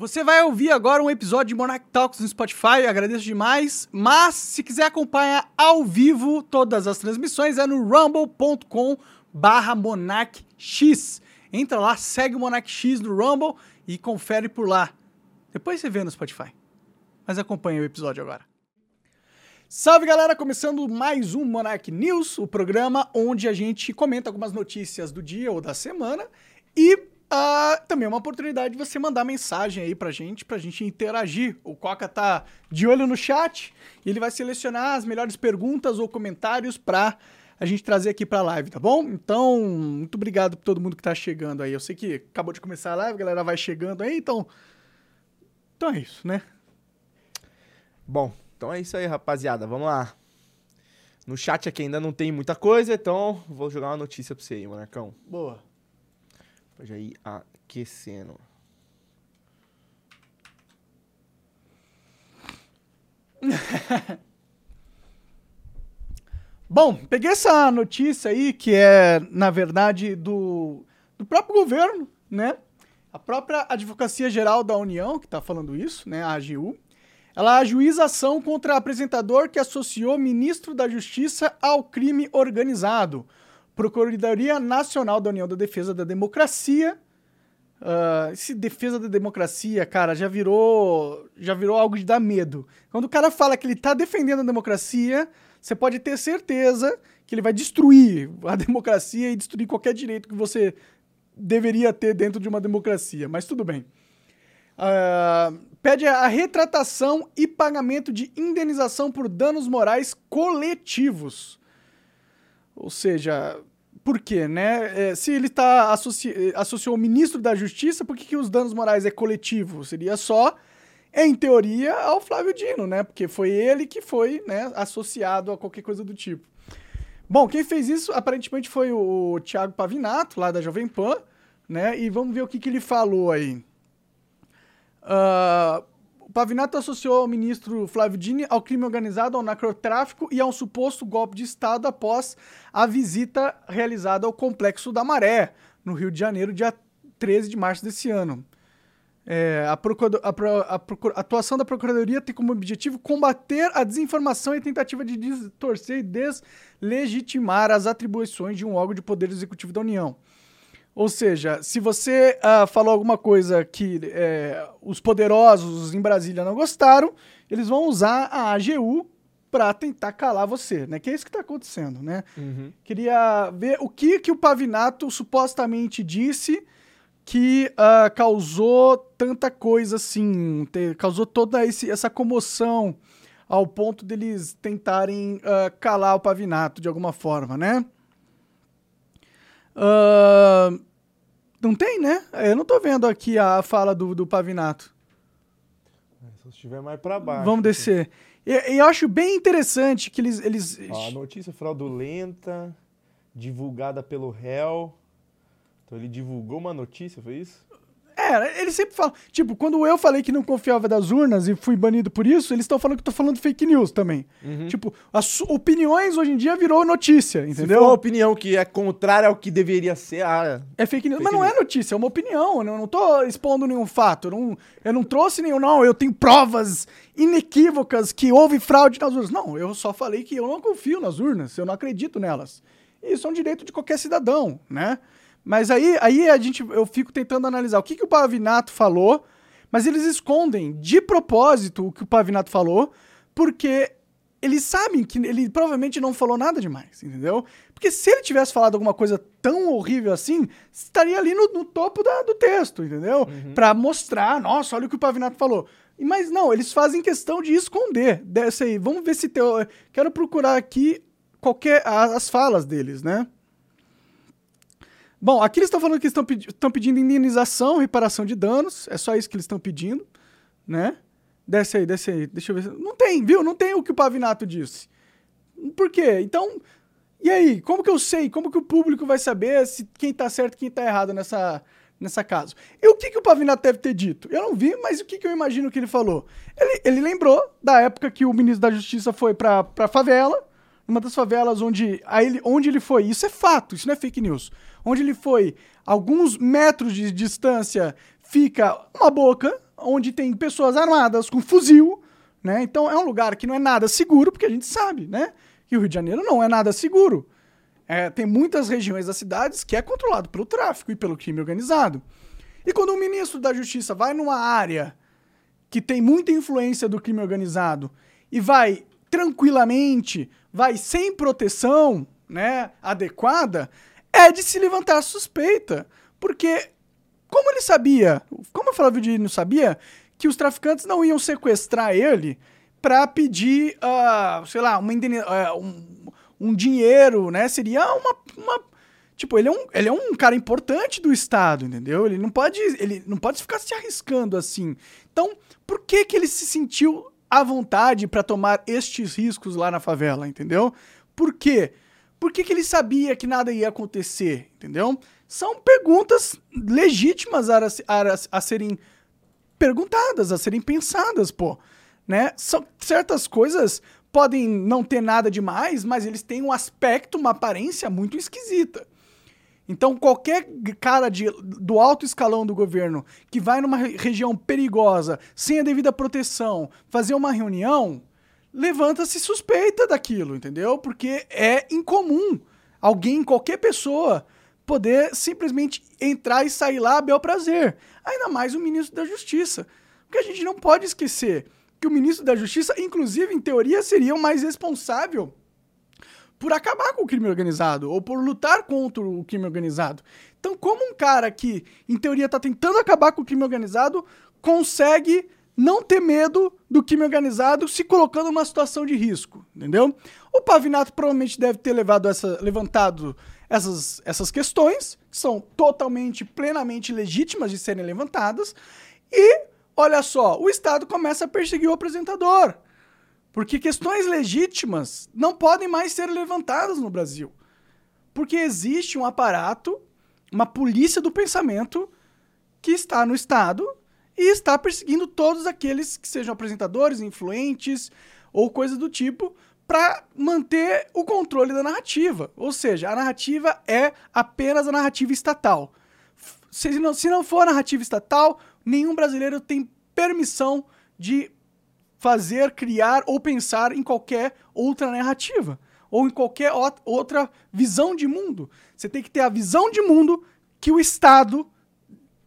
Você vai ouvir agora um episódio de Monarch Talks no Spotify, agradeço demais. Mas se quiser acompanhar ao vivo todas as transmissões é no rumble.com barra monarchx. Entra lá, segue o Monarch X no Rumble e confere por lá. Depois você vê no Spotify. Mas acompanha o episódio agora. Salve galera, começando mais um Monarch News, o programa onde a gente comenta algumas notícias do dia ou da semana e uh, também é uma oportunidade de você mandar mensagem aí pra gente, pra gente interagir. O Coca tá de olho no chat e ele vai selecionar as melhores perguntas ou comentários pra a gente trazer aqui pra live, tá bom? Então, muito obrigado por todo mundo que tá chegando aí. Eu sei que acabou de começar a live, a galera vai chegando aí, então. Então é isso, né? Bom, então é isso aí, rapaziada. Vamos lá. No chat aqui ainda não tem muita coisa, então vou jogar uma notícia pra você aí, Monarcão. Boa. Pra já ir aquecendo. Bom, peguei essa notícia aí, que é, na verdade, do, do próprio governo, né? A própria Advocacia Geral da União, que tá falando isso, né? A AGU. Ela ajuiza ação contra apresentador que associou ministro da Justiça ao crime organizado. Procuradoria Nacional da União da Defesa da Democracia. Uh, esse defesa da democracia, cara, já virou já virou algo de dar medo. Quando o cara fala que ele tá defendendo a democracia, você pode ter certeza que ele vai destruir a democracia e destruir qualquer direito que você deveria ter dentro de uma democracia. Mas tudo bem. Uh, pede a retratação e pagamento de indenização por danos morais coletivos. Ou seja, por quê, né? É, se ele está associ... associou o ministro da Justiça, por que, que os danos morais é coletivo? Seria só, em teoria, ao Flávio Dino, né? Porque foi ele que foi né, associado a qualquer coisa do tipo. Bom, quem fez isso aparentemente foi o Thiago Pavinato, lá da Jovem Pan, né? E vamos ver o que, que ele falou aí. Uh, Pavinato associou o ministro Flávio Dini ao crime organizado, ao narcotráfico e a um suposto golpe de Estado após a visita realizada ao Complexo da Maré, no Rio de Janeiro, dia 13 de março desse ano. É, a, a, a, atuação da Procuradoria tem como objetivo combater a desinformação e tentativa de distorcer e deslegitimar as atribuições de um órgão de poder executivo da União. Ou seja, se você uh, falou alguma coisa que é, os poderosos em Brasília não gostaram, eles vão usar a AGU para tentar calar você, né? Que é isso que está acontecendo, né? Uhum. Queria ver o que que o Pavinato supostamente disse que uh, causou tanta coisa assim, te, causou toda esse, essa comoção ao ponto deles tentarem uh, calar o Pavinato de alguma forma, né? Uh, não tem, né? Eu não tô vendo aqui a fala do, do Pavinato. É, se estiver mais para baixo. Vamos descer. E, eu acho bem interessante que eles. eles... Ó, a notícia fraudulenta, divulgada pelo réu. Então ele divulgou uma notícia, foi isso? É, eles sempre falam. Tipo, quando eu falei que não confiava das urnas e fui banido por isso, eles estão falando que eu tô falando fake news também. Uhum. Tipo, as opiniões hoje em dia virou notícia, entendeu? Se for uma opinião que é contrária ao que deveria ser, ah, é fake news. Fake Mas não news. é notícia, é uma opinião. Eu não tô expondo nenhum fato. Eu não, eu não trouxe nenhum, não. Eu tenho provas inequívocas que houve fraude nas urnas. Não, eu só falei que eu não confio nas urnas, eu não acredito nelas. Isso é um direito de qualquer cidadão, né? Mas aí, aí a gente, eu fico tentando analisar o que, que o Pavinato falou, mas eles escondem de propósito o que o Pavinato falou, porque eles sabem que ele provavelmente não falou nada demais, entendeu? Porque se ele tivesse falado alguma coisa tão horrível assim, estaria ali no, no topo da, do texto, entendeu? Uhum. Para mostrar, nossa, olha o que o Pavinato falou. Mas não, eles fazem questão de esconder dessa aí. Vamos ver se tem. Quero procurar aqui qualquer as falas deles, né? Bom, aqui eles estão falando que estão pedi pedindo indenização, reparação de danos. É só isso que eles estão pedindo, né? Desce aí, desce aí. Deixa eu ver. Não tem, viu? Não tem o que o Pavinato disse. Por quê? Então, e aí? Como que eu sei? Como que o público vai saber se quem tá certo e quem tá errado nessa, nessa caso? E o que, que o Pavinato deve ter dito? Eu não vi, mas o que, que eu imagino que ele falou? Ele, ele lembrou da época que o ministro da Justiça foi pra, pra favela, uma das favelas onde, ele, onde ele foi. Isso é fato, isso não é fake news onde ele foi alguns metros de distância fica uma boca, onde tem pessoas armadas com fuzil, né? Então é um lugar que não é nada seguro, porque a gente sabe, né? Que o Rio de Janeiro não é nada seguro. É, tem muitas regiões das cidades que é controlado pelo tráfico e pelo crime organizado. E quando o ministro da Justiça vai numa área que tem muita influência do crime organizado e vai tranquilamente, vai sem proteção, né, adequada, é de se levantar suspeita, porque como ele sabia, como o Flávio Dino sabia que os traficantes não iam sequestrar ele para pedir, uh, sei lá, uma uh, um, um, dinheiro, né? Seria uma, uma Tipo, ele é, um, ele é um cara importante do Estado, entendeu? Ele não pode, ele não pode ficar se arriscando assim. Então, por que que ele se sentiu à vontade para tomar estes riscos lá na favela, entendeu? Por quê? Por que, que ele sabia que nada ia acontecer, entendeu? São perguntas legítimas a, a, a serem perguntadas, a serem pensadas, pô. Né? São, certas coisas podem não ter nada demais, mas eles têm um aspecto, uma aparência muito esquisita. Então, qualquer cara de, do alto escalão do governo que vai numa região perigosa, sem a devida proteção, fazer uma reunião, levanta-se suspeita daquilo, entendeu? Porque é incomum alguém, qualquer pessoa, poder simplesmente entrar e sair lá a bel prazer. Ainda mais o ministro da Justiça. Porque a gente não pode esquecer que o ministro da Justiça, inclusive, em teoria, seria o mais responsável por acabar com o crime organizado ou por lutar contra o crime organizado. Então, como um cara que, em teoria, está tentando acabar com o crime organizado, consegue não ter medo do crime organizado se colocando numa situação de risco, entendeu? O Pavinato provavelmente deve ter levado essa, levantado essas, essas questões, que são totalmente, plenamente legítimas de serem levantadas, e, olha só, o Estado começa a perseguir o apresentador. Porque questões legítimas não podem mais ser levantadas no Brasil. Porque existe um aparato, uma polícia do pensamento que está no Estado e está perseguindo todos aqueles que sejam apresentadores, influentes ou coisa do tipo para manter o controle da narrativa. Ou seja, a narrativa é apenas a narrativa estatal. Se não, se não for a narrativa estatal, nenhum brasileiro tem permissão de fazer, criar ou pensar em qualquer outra narrativa ou em qualquer outra visão de mundo. Você tem que ter a visão de mundo que o Estado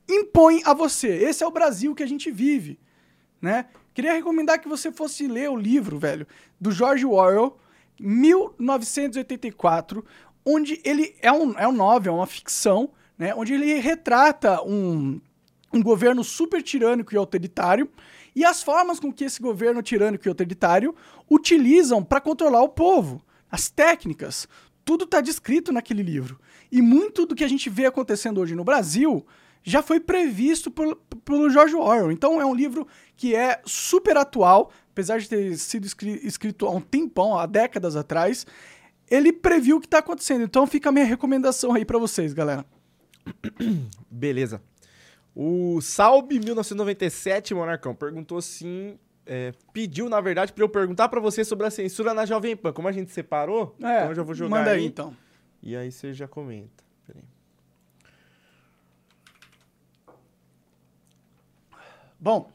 impõe a você. Esse é o Brasil que a gente vive, né? Queria recomendar que você fosse ler o livro, velho, do George Orwell, 1984, onde ele é um, é um novel, é uma ficção, né? Onde ele retrata um, um governo super tirânico e autoritário e as formas com que esse governo tirânico e autoritário utilizam para controlar o povo, as técnicas, tudo está descrito naquele livro. E muito do que a gente vê acontecendo hoje no Brasil já foi previsto por, pelo George Orwell. Então é um livro que é super atual, apesar de ter sido escrito há um tempão, há décadas atrás. Ele previu o que está acontecendo. Então fica a minha recomendação aí para vocês, galera. Beleza. O Salbe 1997, Monarcão, perguntou assim. É, pediu, na verdade, para eu perguntar para você sobre a censura na Jovem Pan. Como a gente separou, é, então eu já vou jogar. Manda aí, aí então. E aí você já comenta. Bom,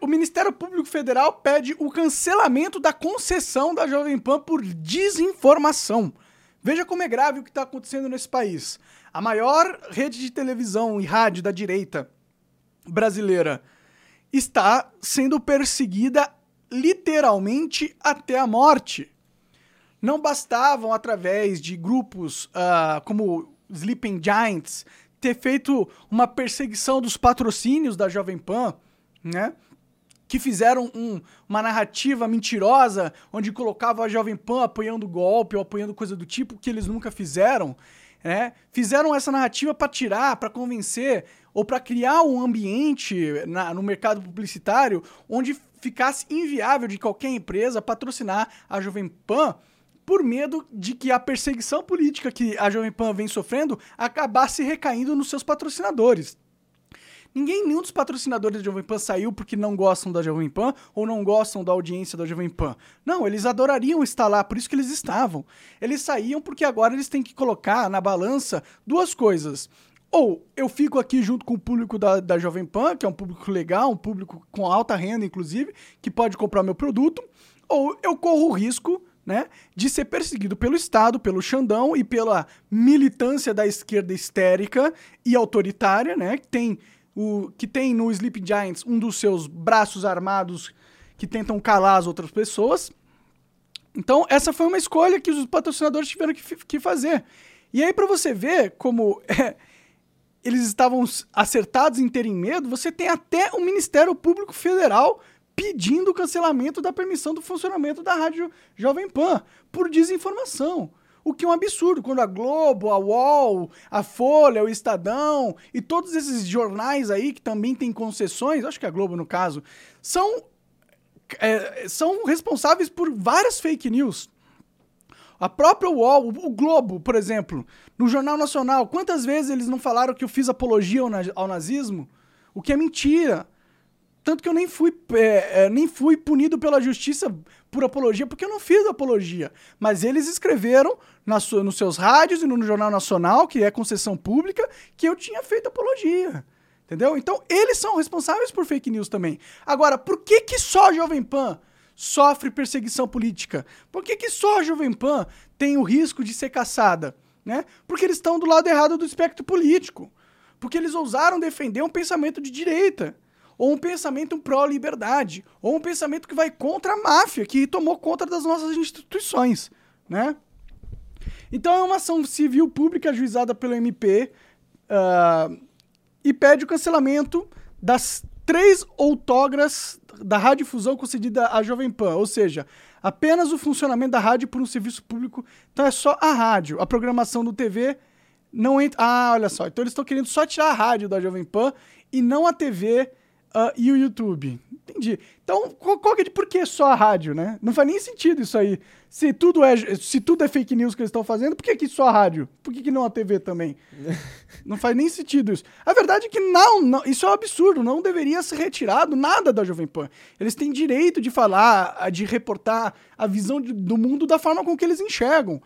o Ministério Público Federal pede o cancelamento da concessão da Jovem Pan por desinformação. Veja como é grave o que está acontecendo nesse país. A maior rede de televisão e rádio da direita brasileira está sendo perseguida literalmente até a morte. Não bastavam, através de grupos uh, como Sleeping Giants, ter feito uma perseguição dos patrocínios da Jovem Pan, né? Que fizeram um, uma narrativa mentirosa, onde colocava a Jovem Pan apoiando golpe ou apoiando coisa do tipo, que eles nunca fizeram né? Fizeram essa narrativa para tirar, para convencer ou para criar um ambiente na, no mercado publicitário onde ficasse inviável de qualquer empresa patrocinar a Jovem Pan por medo de que a perseguição política que a Jovem Pan vem sofrendo acabasse recaindo nos seus patrocinadores. Ninguém, nenhum dos patrocinadores da Jovem Pan saiu porque não gostam da Jovem Pan ou não gostam da audiência da Jovem Pan. Não, eles adorariam estar lá, por isso que eles estavam. Eles saíam porque agora eles têm que colocar na balança duas coisas. Ou eu fico aqui junto com o público da, da Jovem Pan, que é um público legal, um público com alta renda, inclusive, que pode comprar meu produto, ou eu corro o risco né, de ser perseguido pelo Estado, pelo Xandão e pela militância da esquerda histérica e autoritária, né, que tem, o, que tem no Sleep Giants um dos seus braços armados que tentam calar as outras pessoas. Então, essa foi uma escolha que os patrocinadores tiveram que, que fazer. E aí, para você ver como é, eles estavam acertados em terem medo, você tem até o Ministério Público Federal pedindo o cancelamento da permissão do funcionamento da Rádio Jovem Pan por desinformação. O que é um absurdo, quando a Globo, a UOL, a Folha, o Estadão e todos esses jornais aí que também têm concessões, acho que a Globo no caso, são, é, são responsáveis por várias fake news. A própria UOL, o Globo, por exemplo, no Jornal Nacional, quantas vezes eles não falaram que eu fiz apologia ao, nazismo? O que é mentira. Tanto que eu nem fui, é, é, nem fui punido pela justiça por apologia, porque eu não fiz apologia. Mas eles escreveram na sua, nos seus rádios e no Jornal Nacional, que é concessão pública, que eu tinha feito apologia. Entendeu? Então, eles são responsáveis por fake news também. Agora, por que, que só a Jovem Pan sofre perseguição política? Por que, que só a Jovem Pan tem o risco de ser caçada? Né? Porque eles estão do lado errado do espectro político. Porque eles ousaram defender um pensamento de direita. Ou um pensamento pró-liberdade. Ou um pensamento que vai contra a máfia, que tomou conta das nossas instituições. Né? Então é uma ação civil pública ajuizada pelo MP uh, ah, e pede o cancelamento das três outorgas da radiodifusão concedida à Jovem Pan, ou seja, apenas o funcionamento da rádio por um serviço público. Então é só a rádio. A programação do TV não entra. Ah, olha só. Então eles estão querendo só tirar a rádio da Jovem Pan e não a TV uh, e o YouTube. Entendi. Então, qual, qual que é, por que só a rádio, né? Não faz nem sentido isso aí. Se tudo é, se tudo é fake news que eles estão fazendo, por que, que só a rádio? Por que, que não a TV também? não faz nem sentido isso. A verdade é que não, não, isso é um absurdo. Não deveria ser retirado nada da Jovem Pan. Eles têm direito de falar, de reportar a visão de, do mundo da forma com que eles enxergam.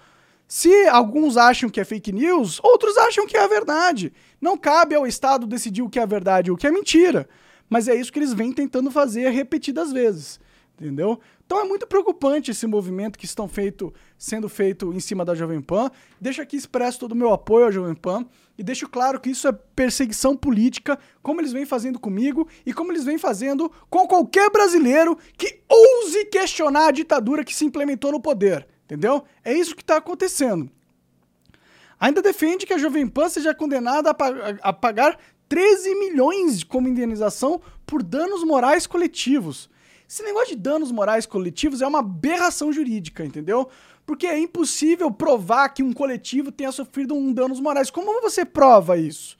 Se alguns acham que é fake news, outros acham que é a verdade. Não cabe ao Estado decidir o que é a verdade e o que é mentira. Mas é isso que eles vêm tentando fazer repetidas vezes. Entendeu? Então é muito preocupante esse movimento que estão feito, sendo feito em cima da Jovem Pan. Deixo aqui expresso todo o meu apoio à Jovem Pan e deixo claro que isso é perseguição política, como eles vêm fazendo comigo e como eles vêm fazendo com qualquer brasileiro que ouse questionar a ditadura que se implementou no poder. Entendeu? É isso que está acontecendo. Ainda defende que a Jovem Pan seja condenada a, a pagar 13 milhões como indenização por danos morais coletivos. Esse negócio de danos morais coletivos é uma aberração jurídica, entendeu? Porque é impossível provar que um coletivo tenha sofrido um danos morais. Como você prova isso?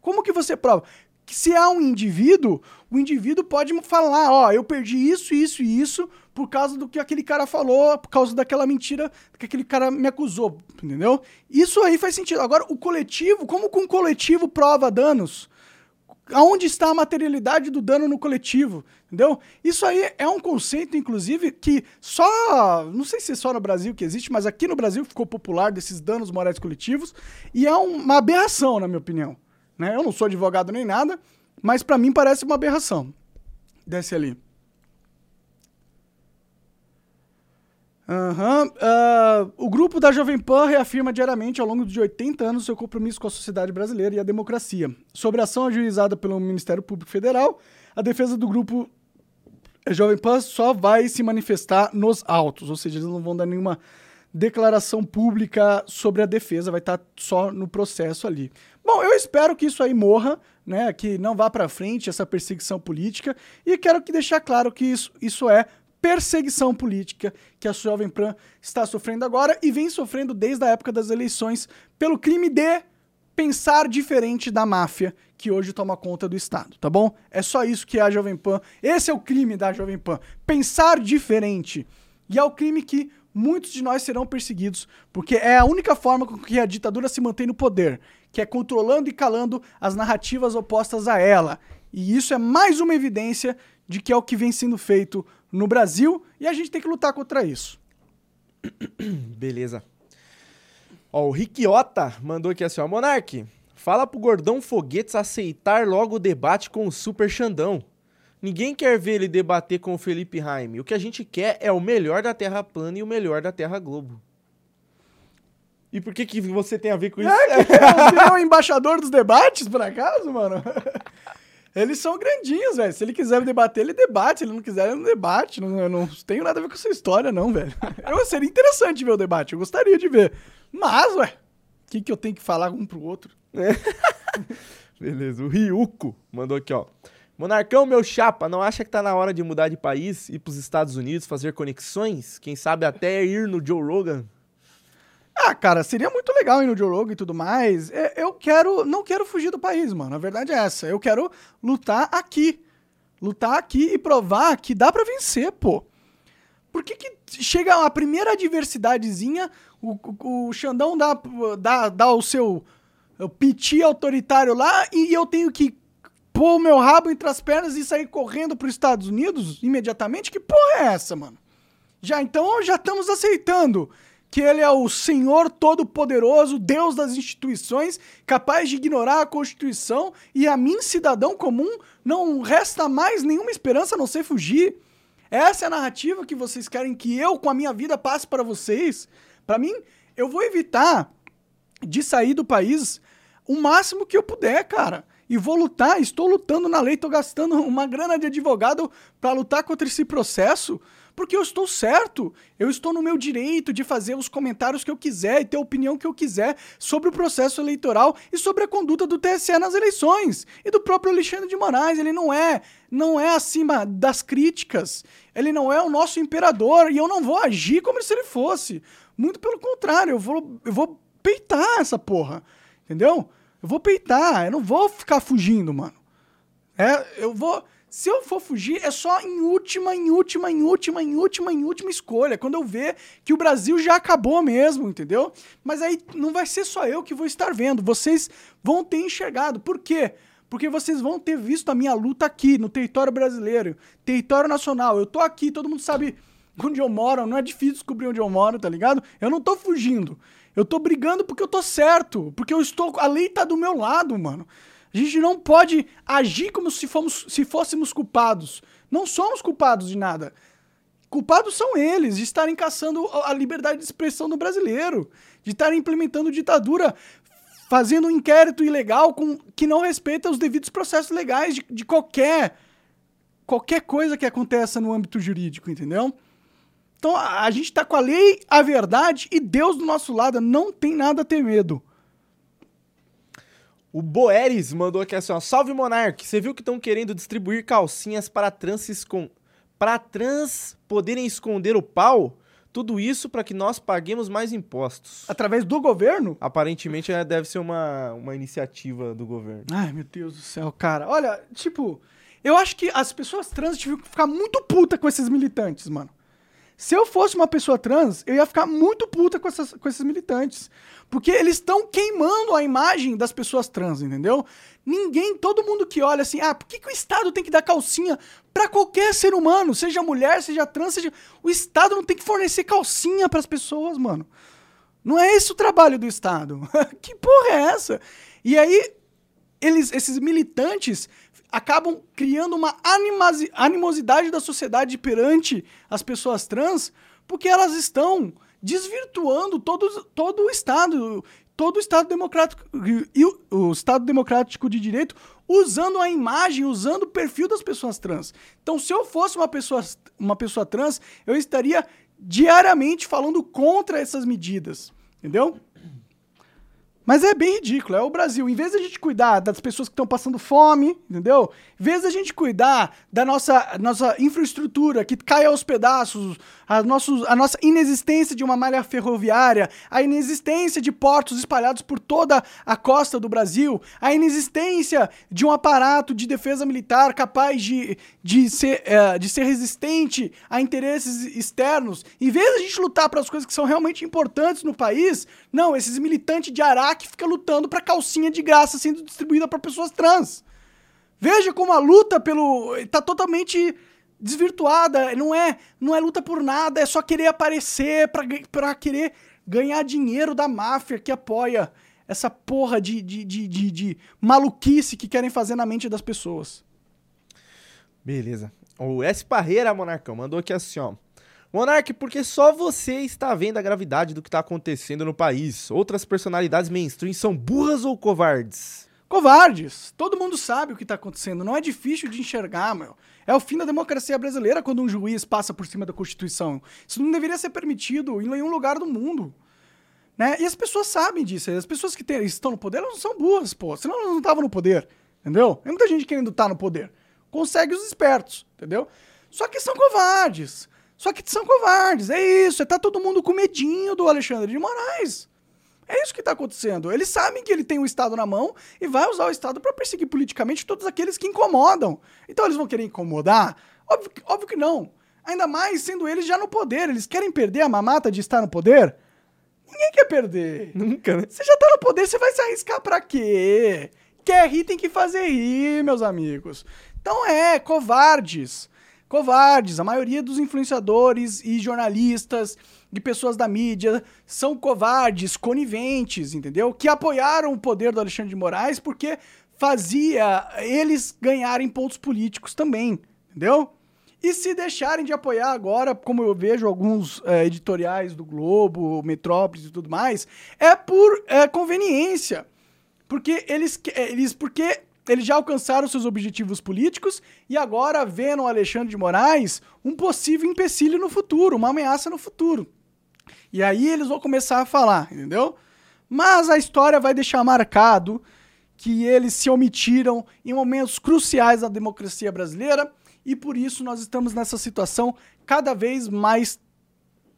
Como que você prova? Que se há um indivíduo, o indivíduo pode falar, ó, eu perdi isso, isso e isso por causa do que aquele cara falou, por causa daquela mentira que aquele cara me acusou, entendeu? Isso aí faz sentido. Agora, o coletivo, como que um coletivo prova danos? Aonde está a materialidade do dano no coletivo? Entendeu? Isso aí é um conceito, inclusive, que só. Não sei se é só no Brasil que existe, mas aqui no Brasil ficou popular desses danos morais coletivos. E é uma aberração, na minha opinião. Né? Eu não sou advogado nem nada, mas para mim parece uma aberração. Desce ali. Uhum. Uh, o grupo da Jovem Pan reafirma diariamente, ao longo de 80 anos, seu compromisso com a sociedade brasileira e a democracia. Sobre a ação ajuizada pelo Ministério Público Federal, a defesa do grupo Jovem Pan só vai se manifestar nos autos, ou seja, eles não vão dar nenhuma declaração pública sobre a defesa, vai estar tá só no processo ali. Bom, eu espero que isso aí morra, né, que não vá para frente essa perseguição política e quero que deixar claro que isso, isso é perseguição política que a Jovem Pan está sofrendo agora e vem sofrendo desde a época das eleições pelo crime de pensar diferente da máfia que hoje toma conta do Estado, tá bom? É só isso que é a Jovem Pan. Esse é o crime da Jovem Pan. Pensar diferente. E é o crime que muitos de nós serão perseguidos, porque é a única forma com que a ditadura se mantém no poder, que é controlando e calando as narrativas opostas a ela. E isso é mais uma evidência de que é o que vem sendo feito no Brasil e a gente tem que lutar contra isso. Beleza. Ó, o Riquiota mandou aqui assim, ó, Monark, Fala pro Gordão Foguetes aceitar logo o debate com o Super Xandão. Ninguém quer ver ele debater com o Felipe Raime. O que a gente quer é o melhor da Terra plana e o melhor da Terra Globo. E por que, que você tem a ver com isso? É, que é o embaixador dos debates, por acaso, mano? Eles são grandinhos, velho. Se ele quiser debater, ele debate. Se ele não quiser, ele não debate. Não, eu não tenho nada a ver com essa história, não, velho. Eu, seria interessante ver o debate. Eu gostaria de ver. Mas, ué, o que, que eu tenho que falar um pro outro? É. Beleza. O Ryuko mandou aqui, ó. Monarcão, meu chapa, não acha que tá na hora de mudar de país, ir pros Estados Unidos, fazer conexões? Quem sabe até ir no Joe Rogan? Ah, cara, seria muito legal ir no Joe Rogan e tudo mais. É, eu quero, não quero fugir do país, mano. A verdade é essa. Eu quero lutar aqui. Lutar aqui e provar que dá para vencer, pô. Por que, que chega a primeira adversidadezinha, o, o, o Xandão dá, dá, dá o seu piti autoritário lá e eu tenho que pôr o meu rabo entre as pernas e sair correndo para os Estados Unidos imediatamente? Que porra é essa, mano? Já então já estamos aceitando que ele é o Senhor Todo-Poderoso, Deus das instituições, capaz de ignorar a Constituição, e a mim, cidadão comum, não resta mais nenhuma esperança a não ser fugir. Essa é a narrativa que vocês querem que eu, com a minha vida, passe para vocês. Para mim, eu vou evitar de sair do país o máximo que eu puder, cara. E vou lutar, estou lutando na lei, estou gastando uma grana de advogado para lutar contra esse processo porque eu estou certo. Eu estou no meu direito de fazer os comentários que eu quiser e ter a opinião que eu quiser sobre o processo eleitoral e sobre a conduta do TSE nas eleições. E do próprio Alexandre de Moraes. Ele não é, não é acima das críticas. Ele não é o nosso imperador. E eu não vou agir como se ele fosse. Muito pelo contrário, eu vou, eu vou peitar essa porra. Entendeu? Eu vou peitar. Eu não vou ficar fugindo, mano. É, eu vou se eu for fugir, é só em última, em última, em última, em última, em última escolha. Quando eu ver que o Brasil já acabou mesmo, entendeu? Mas aí não vai ser só eu que vou estar vendo. Vocês vão ter enxergado. Por quê? Porque vocês vão ter visto a minha luta aqui, no território brasileiro, território nacional. Eu tô aqui, todo mundo sabe onde eu moro, não é difícil descobrir onde eu moro, tá ligado? Eu não tô fugindo. Eu tô brigando porque eu tô certo, porque eu estou, a lei tá do meu lado, mano. A gente não pode agir como se, fomos, se fôssemos culpados. Não somos culpados de nada. Culpados são eles de estarem caçando a liberdade de expressão do brasileiro, de estarem implementando ditadura, fazendo um inquérito ilegal com, que não respeita os devidos processos legais de, de qualquer qualquer coisa que aconteça no âmbito jurídico, entendeu? Então a, a gente está com a lei, a verdade e Deus do nosso lado, não tem nada a ter medo. O Boeres mandou aqui assim, ó. Salve Monark, você viu que estão querendo distribuir calcinhas para trans com para trans poderem esconder o pau? Tudo isso para que nós paguemos mais impostos. Através do governo? Aparentemente é, deve ser uma, uma iniciativa do governo. Ai, meu Deus do céu, cara. Olha, tipo, eu acho que as pessoas trans tiveram que ficar muito puta com esses militantes, mano. Se eu fosse uma pessoa trans, eu ia ficar muito puta com, essas, com esses militantes. Porque eles estão queimando a imagem das pessoas trans, entendeu? Ninguém, todo mundo que olha assim, ah, por que, que o Estado tem que dar calcinha para qualquer ser humano, seja mulher, seja trans, seja. O Estado não tem que fornecer calcinha para as pessoas, mano. Não é esse o trabalho do Estado. que porra é essa? E aí, eles, esses militantes acabam criando uma animosidade da sociedade perante as pessoas trans, porque elas estão desvirtuando todo, todo o Estado, todo o Estado democrático e o, o Estado democrático de direito, usando a imagem, usando o perfil das pessoas trans. Então, se eu fosse uma pessoa, uma pessoa trans, eu estaria diariamente falando contra essas medidas, entendeu? Mas é bem ridículo, é o Brasil. Em vez de a gente cuidar das pessoas que estão passando fome, entendeu? Em vez de a gente cuidar da nossa, nossa infraestrutura que cai aos pedaços, a, nossos, a nossa inexistência de uma malha ferroviária, a inexistência de portos espalhados por toda a costa do Brasil, a inexistência de um aparato de defesa militar capaz de, de, ser, é, de ser resistente a interesses externos, em vez de a gente lutar para as coisas que são realmente importantes no país, não, esses militantes de Araque ficam lutando para calcinha de graça sendo distribuída para pessoas trans. Veja como a luta pelo. está totalmente desvirtuada, não é, não é luta por nada, é só querer aparecer para querer ganhar dinheiro da máfia que apoia essa porra de, de, de, de, de maluquice que querem fazer na mente das pessoas. Beleza. O S. Parreira, Monarcão, mandou aqui assim, ó. Monark, porque só você está vendo a gravidade do que está acontecendo no país. Outras personalidades mainstream são burras ou covardes? Covardes! Todo mundo sabe o que está acontecendo. Não é difícil de enxergar, meu. É o fim da democracia brasileira quando um juiz passa por cima da Constituição. Isso não deveria ser permitido em nenhum lugar do mundo. Né? E as pessoas sabem disso. As pessoas que estão no poder, elas não são burras, pô. Senão elas não estavam no poder. Entendeu? Tem muita gente querendo estar no poder. Consegue os espertos, entendeu? Só que são covardes. Só que são covardes. É isso. Tá todo mundo com medinho do Alexandre de Moraes. É isso que está acontecendo. Eles sabem que ele tem o Estado na mão e vai usar o Estado para perseguir politicamente todos aqueles que incomodam. Então eles vão querer incomodar? Óbvio, óbvio que não. Ainda mais sendo eles já no poder. Eles querem perder a mamata de estar no poder? Ninguém quer perder. Nunca, né? Você já tá no poder, você vai se arriscar pra quê? Quer rir, tem que fazer rir, meus amigos. Então é, covardes. Covardes. A maioria dos influenciadores e jornalistas e pessoas da mídia são covardes, coniventes, entendeu? Que apoiaram o poder do Alexandre de Moraes porque fazia eles ganharem pontos políticos também, entendeu? E se deixarem de apoiar agora, como eu vejo alguns é, editoriais do Globo, Metrópolis e tudo mais, é por é, conveniência. Porque eles, eles, porque eles já alcançaram seus objetivos políticos e agora vê no Alexandre de Moraes um possível empecilho no futuro, uma ameaça no futuro. E aí eles vão começar a falar, entendeu? Mas a história vai deixar marcado que eles se omitiram em momentos cruciais da democracia brasileira e por isso nós estamos nessa situação cada vez mais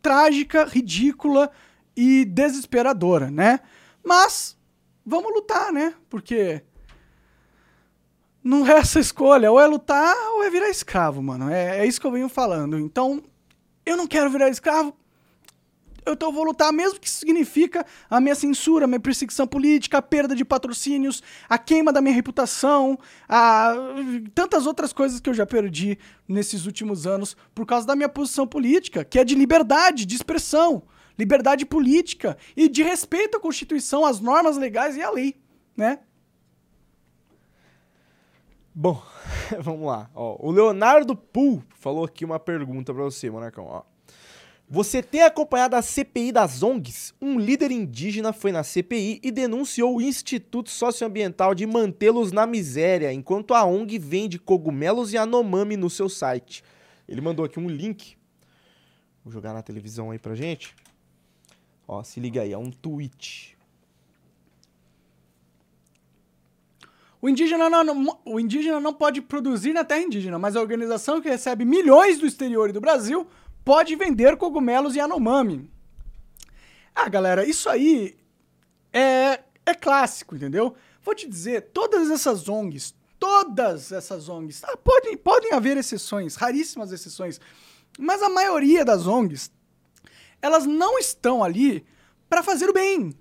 trágica, ridícula e desesperadora, né? Mas vamos lutar, né? Porque não é essa escolha, ou é lutar ou é virar escravo, mano. É, é isso que eu venho falando. Então, eu não quero virar escravo, eu tô, vou lutar, mesmo que isso significa a minha censura, a minha perseguição política, a perda de patrocínios, a queima da minha reputação, a tantas outras coisas que eu já perdi nesses últimos anos por causa da minha posição política, que é de liberdade de expressão, liberdade política e de respeito à Constituição, às normas legais e à lei, né? Bom, vamos lá. Ó, o Leonardo Pool falou aqui uma pergunta para você, Monarcão. Ó. Você tem acompanhado a CPI das ONGs? Um líder indígena foi na CPI e denunciou o Instituto Socioambiental de mantê-los na miséria, enquanto a ONG vende cogumelos e anomami no seu site. Ele mandou aqui um link. Vou jogar na televisão aí pra gente. Ó, se liga aí, é um tweet. O indígena, não, o indígena não pode produzir na terra indígena, mas a organização que recebe milhões do exterior e do Brasil pode vender cogumelos e anomami. Ah, galera, isso aí é, é clássico, entendeu? Vou te dizer, todas essas ONGs, todas essas ONGs, ah, podem, podem haver exceções, raríssimas exceções, mas a maioria das ONGs, elas não estão ali para fazer o bem.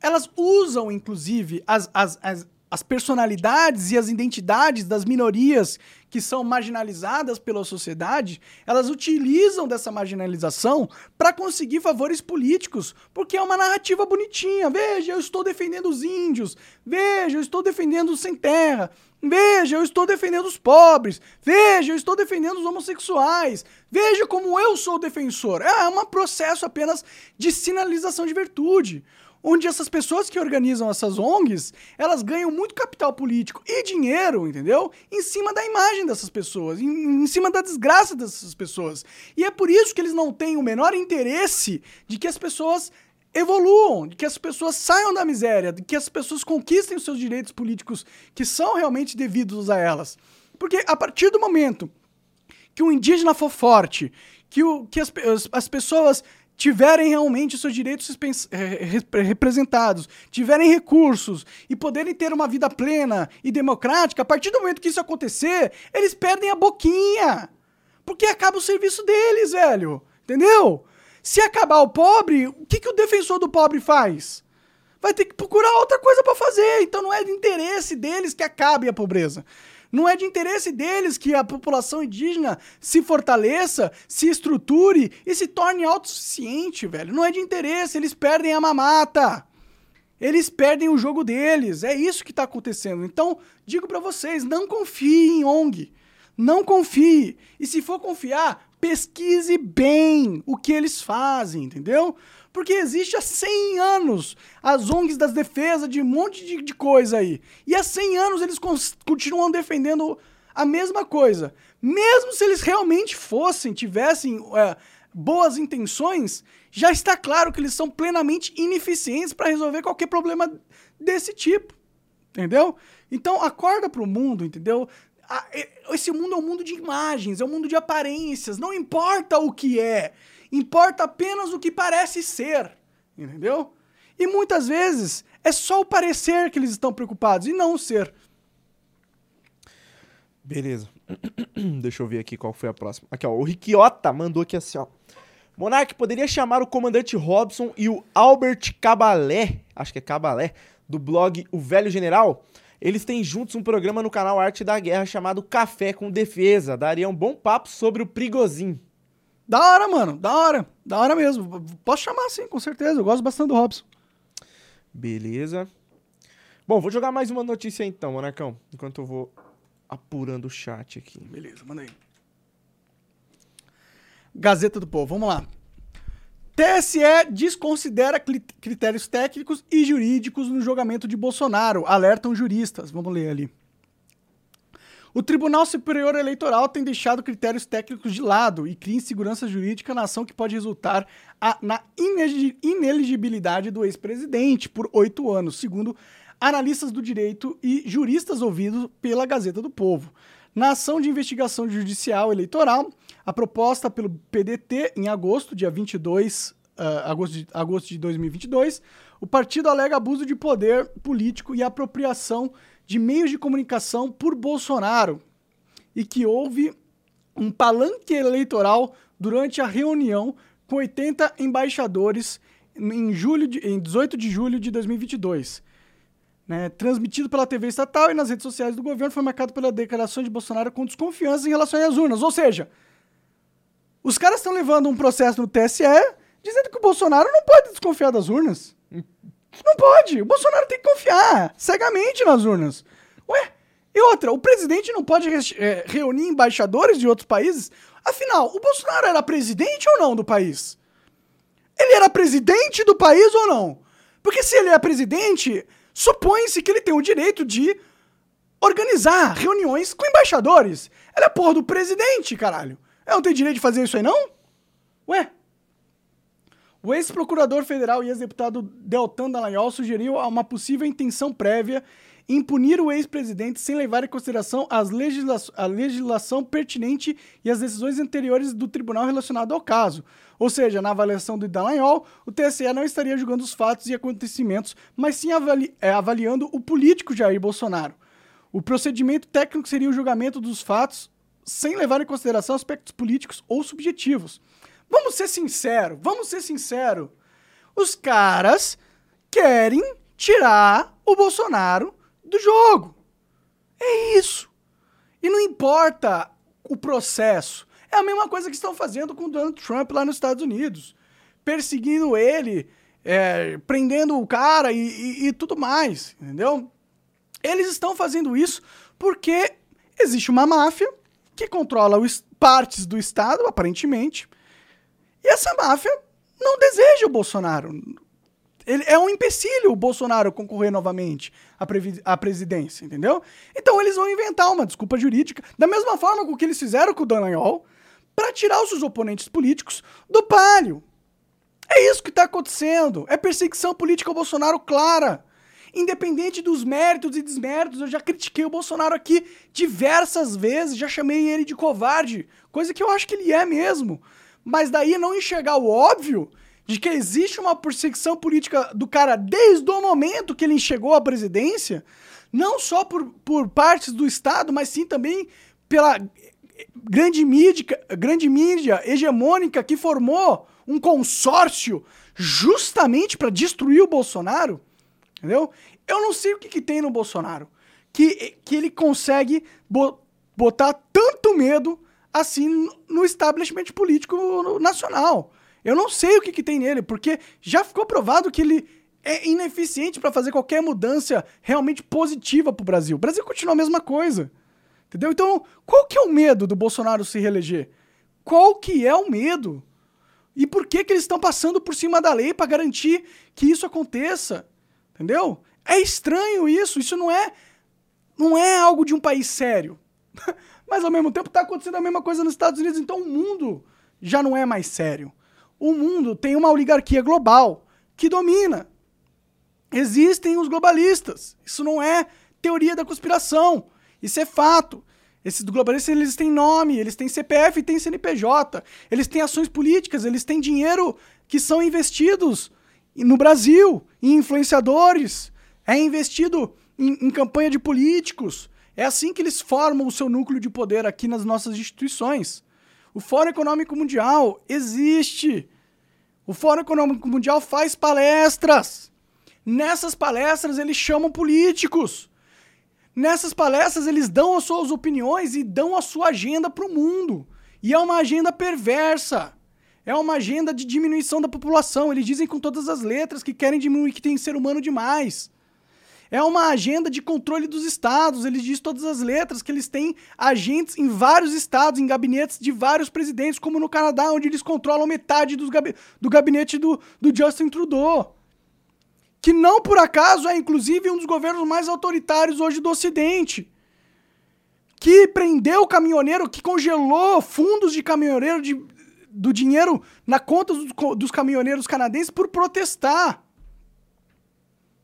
Elas usam, inclusive, as, as, as, as personalidades e as identidades das minorias que são marginalizadas pela sociedade, elas utilizam dessa marginalização para conseguir favores políticos, porque é uma narrativa bonitinha. Veja, eu estou defendendo os índios. Veja, eu estou defendendo os sem terra. Veja, eu estou defendendo os pobres. Veja, eu estou defendendo os homossexuais. Veja como eu sou defensor. É um processo apenas de sinalização de virtude onde essas pessoas que organizam essas ONGs, elas ganham muito capital político e dinheiro, entendeu? Em cima da imagem dessas pessoas, em, em, cima da desgraça dessas pessoas. E é por isso que eles não têm o menor interesse de que as pessoas evoluam, de que as pessoas saiam da miséria, de que as pessoas conquistem os seus direitos políticos que são realmente devidos a elas. Porque a partir do momento que o indígena for forte, que, o, que as, as pessoas tiverem realmente seus direitos eh, representados, tiverem recursos e poderem ter uma vida plena e democrática, a partir do momento que isso acontecer, eles perdem a boquinha. Porque acaba o serviço deles, velho. Entendeu? Se acabar o pobre, o que, que o defensor do pobre faz? Vai ter que procurar outra coisa para fazer. Então não é de interesse deles que acabe a pobreza. Não é de interesse deles que a população indígena se fortaleça, se estruture e se torne autossuficiente, velho. Não é de interesse, eles perdem a mamata. Eles perdem o jogo deles. É isso que está acontecendo. Então, digo para vocês, não confie em ONG. Não confie. E se for confiar, pesquise bem o que eles fazem, entendeu? Porque existe há 100 anos as ONGs das defesas de um monte de, de coisa aí. E há 100 anos eles continuam defendendo a mesma coisa. Mesmo se eles realmente fossem, tivessem é, boas intenções, já está claro que eles são plenamente ineficientes para resolver qualquer problema desse tipo. Entendeu? Então acorda para o mundo, entendeu? Esse mundo é um mundo de imagens, é um mundo de aparências. Não importa o que é, importa apenas o que parece ser. Entendeu? E muitas vezes é só o parecer que eles estão preocupados e não o ser. Beleza. Deixa eu ver aqui qual foi a próxima. Aqui, ó. O Riquiota mandou aqui assim, ó. Monark poderia chamar o comandante Robson e o Albert Cabalé, acho que é Cabalé, do blog O Velho General. Eles têm juntos um programa no canal Arte da Guerra chamado Café com Defesa. Daria um bom papo sobre o Prigozin. Da hora, mano. Da hora. Da hora mesmo. Posso chamar sim, com certeza. Eu gosto bastante do Robson. Beleza. Bom, vou jogar mais uma notícia então, Monarcão. Enquanto eu vou apurando o chat aqui. Beleza, manda aí. Gazeta do Povo, vamos lá. TSE desconsidera critérios técnicos e jurídicos no julgamento de Bolsonaro, alertam juristas. Vamos ler ali. O Tribunal Superior Eleitoral tem deixado critérios técnicos de lado e cria insegurança jurídica na ação que pode resultar a, na ineligibilidade do ex-presidente por oito anos, segundo analistas do direito e juristas ouvidos pela Gazeta do Povo. Na ação de investigação judicial eleitoral, a proposta pelo PDT em agosto, dia 22, uh, ah, agosto, de, agosto de 2022, o partido alega abuso de poder político e apropriação de meios de comunicação por Bolsonaro e que houve um palanque eleitoral durante a reunião com 80 embaixadores em, julho de, em 18 de julho de 2022 né, transmitido pela TV estatal e nas redes sociais do governo, foi marcado pela declaração de Bolsonaro com desconfiança em relação às urnas. Ou seja, os caras estão levando um processo no TSE dizendo que o Bolsonaro não pode desconfiar das urnas. Não pode. O Bolsonaro tem que confiar cegamente nas urnas. Ué, e outra, o presidente não pode é, reunir embaixadores de outros países? Afinal, o Bolsonaro era presidente ou não do país? Ele era presidente do país ou não? Porque se ele é presidente, supõe-se que ele tem o direito de organizar reuniões com embaixadores. Ela é porra do presidente, caralho. Ela não tem direito de fazer isso aí, não? Ué? O ex-procurador federal e ex-deputado Deltan Dallagnol sugeriu uma possível intenção prévia em punir o ex-presidente sem levar em consideração as legisla a legislação pertinente e as decisões anteriores do tribunal relacionado ao caso. Ou seja, na avaliação do Dallagnol, o TSE não estaria julgando os fatos e acontecimentos, mas sim avali é, avaliando o político Jair Bolsonaro. O procedimento técnico seria o julgamento dos fatos sem levar em consideração aspectos políticos ou subjetivos. Vamos ser sinceros, vamos ser sinceros. Os caras querem tirar o Bolsonaro do jogo. É isso. E não importa o processo. É a mesma coisa que estão fazendo com o Donald Trump lá nos Estados Unidos. Perseguindo ele, é, prendendo o cara e, e, e tudo mais, entendeu? Eles estão fazendo isso porque existe uma máfia que controla os, partes do Estado, aparentemente, e essa máfia não deseja o Bolsonaro. Ele é um empecilho o Bolsonaro concorrer novamente à, à, presidência, entendeu? Então eles vão inventar uma desculpa jurídica, da mesma forma com que eles fizeram com o Dallagnol, para tirar os seus oponentes políticos do páreo. É isso que está acontecendo. É perseguição política ao Bolsonaro clara. Independente dos méritos e desméritos, eu já critiquei o Bolsonaro aqui diversas vezes, já chamei ele de covarde, coisa que eu acho que ele é mesmo. Mas daí não enxergar o óbvio de que existe uma perseguição política do cara desde o momento que ele chegou à presidência, não só por, por partes do Estado, mas sim também pela grande mídia, grande mídia hegemônica que formou um consórcio justamente para destruir o Bolsonaro, entendeu? Eu não sei o que, que tem no Bolsonaro que, que ele consegue bo botar tanto medo assim no establishment político nacional. Eu não sei o que, que tem nele, porque já ficou provado que ele é ineficiente para fazer qualquer mudança realmente positiva pro Brasil. O Brasil continua a mesma coisa. Entendeu? Então, qual que é o medo do Bolsonaro se reeleger? Qual que é o medo? E por que que eles estão passando por cima da lei para garantir que isso aconteça? Entendeu? É estranho isso, isso não é não é algo de um país sério. Mas ao mesmo tempo está acontecendo a mesma coisa nos Estados Unidos, então o mundo já não é mais sério. O mundo tem uma oligarquia global que domina. Existem os globalistas. Isso não é teoria da conspiração. Isso é fato. Esses globalistas eles têm nome, eles têm CPF têm CNPJ. Eles têm ações políticas, eles têm dinheiro que são investidos no Brasil, em influenciadores. É investido em, em campanha de políticos. É assim que eles formam o seu núcleo de poder aqui nas nossas instituições. O Fórum Econômico Mundial existe. O Fórum Econômico Mundial faz palestras. Nessas palestras eles chamam políticos. Nessas palestras eles dão as suas opiniões e dão a sua agenda para o mundo. E é uma agenda perversa. É uma agenda de diminuição da população. Eles dizem com todas as letras que querem diminuir, que tem ser humano demais. É uma agenda de controle dos estados. Eles dizem todas as letras que eles têm agentes em vários estados, em gabinetes de vários presidentes, como no Canadá, onde eles controlam metade do gabinete do, do Justin Trudeau. Que não por acaso é, inclusive, um dos governos mais autoritários hoje do Ocidente. Que prendeu o caminhoneiro, que congelou fundos de caminhoneiro de, do dinheiro na conta dos caminhoneiros canadenses por protestar.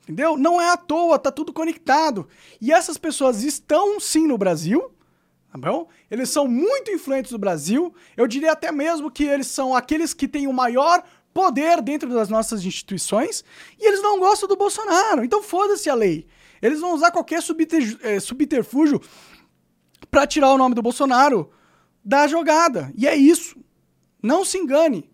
Entendeu? Não é à toa, tá tudo conectado. E essas pessoas estão sim no Brasil, tá bom? Eles são muito influentes no Brasil. Eu diria até mesmo que eles são aqueles que têm o maior poder dentro das nossas instituições e eles não gostam do Bolsonaro. Então foda-se a lei. Eles vão usar qualquer é, subterfúgio para tirar o nome do Bolsonaro da jogada. E é isso. Não se engane.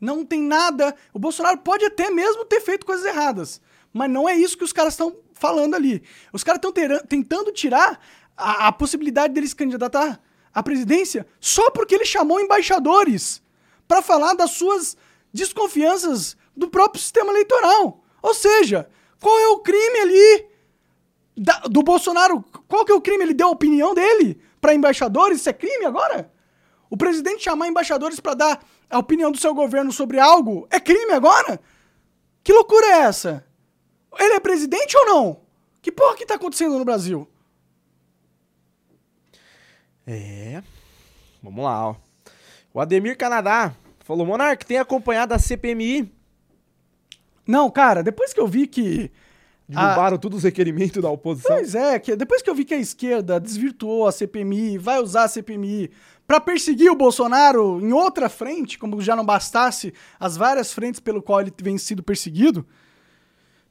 Não tem nada. O Bolsonaro pode até mesmo ter feito coisas erradas. Mas não é isso que os caras estão falando ali. Os caras estão tentando tirar a, a possibilidade deles se candidatar à presidência só porque ele chamou embaixadores para falar das suas desconfianças do próprio sistema eleitoral. Ou seja, qual é o crime ali da, do Bolsonaro? Qual que é o crime? Ele deu a opinião dele para embaixadores? Isso é crime agora? O presidente chamar embaixadores para dar a opinião do seu governo sobre algo é crime agora? Que loucura é essa? Ele é presidente ou não? Que porra que tá acontecendo no Brasil? É. Vamos lá, ó. O Ademir Canadá falou: Monark, tem acompanhado a CPMI? Não, cara, depois que eu vi que. Derrubaram a... todos os requerimentos da oposição. Pois é, que depois que eu vi que a esquerda desvirtuou a CPMI, vai usar a CPMI para perseguir o Bolsonaro em outra frente, como já não bastasse as várias frentes pelo qual ele vem sido perseguido,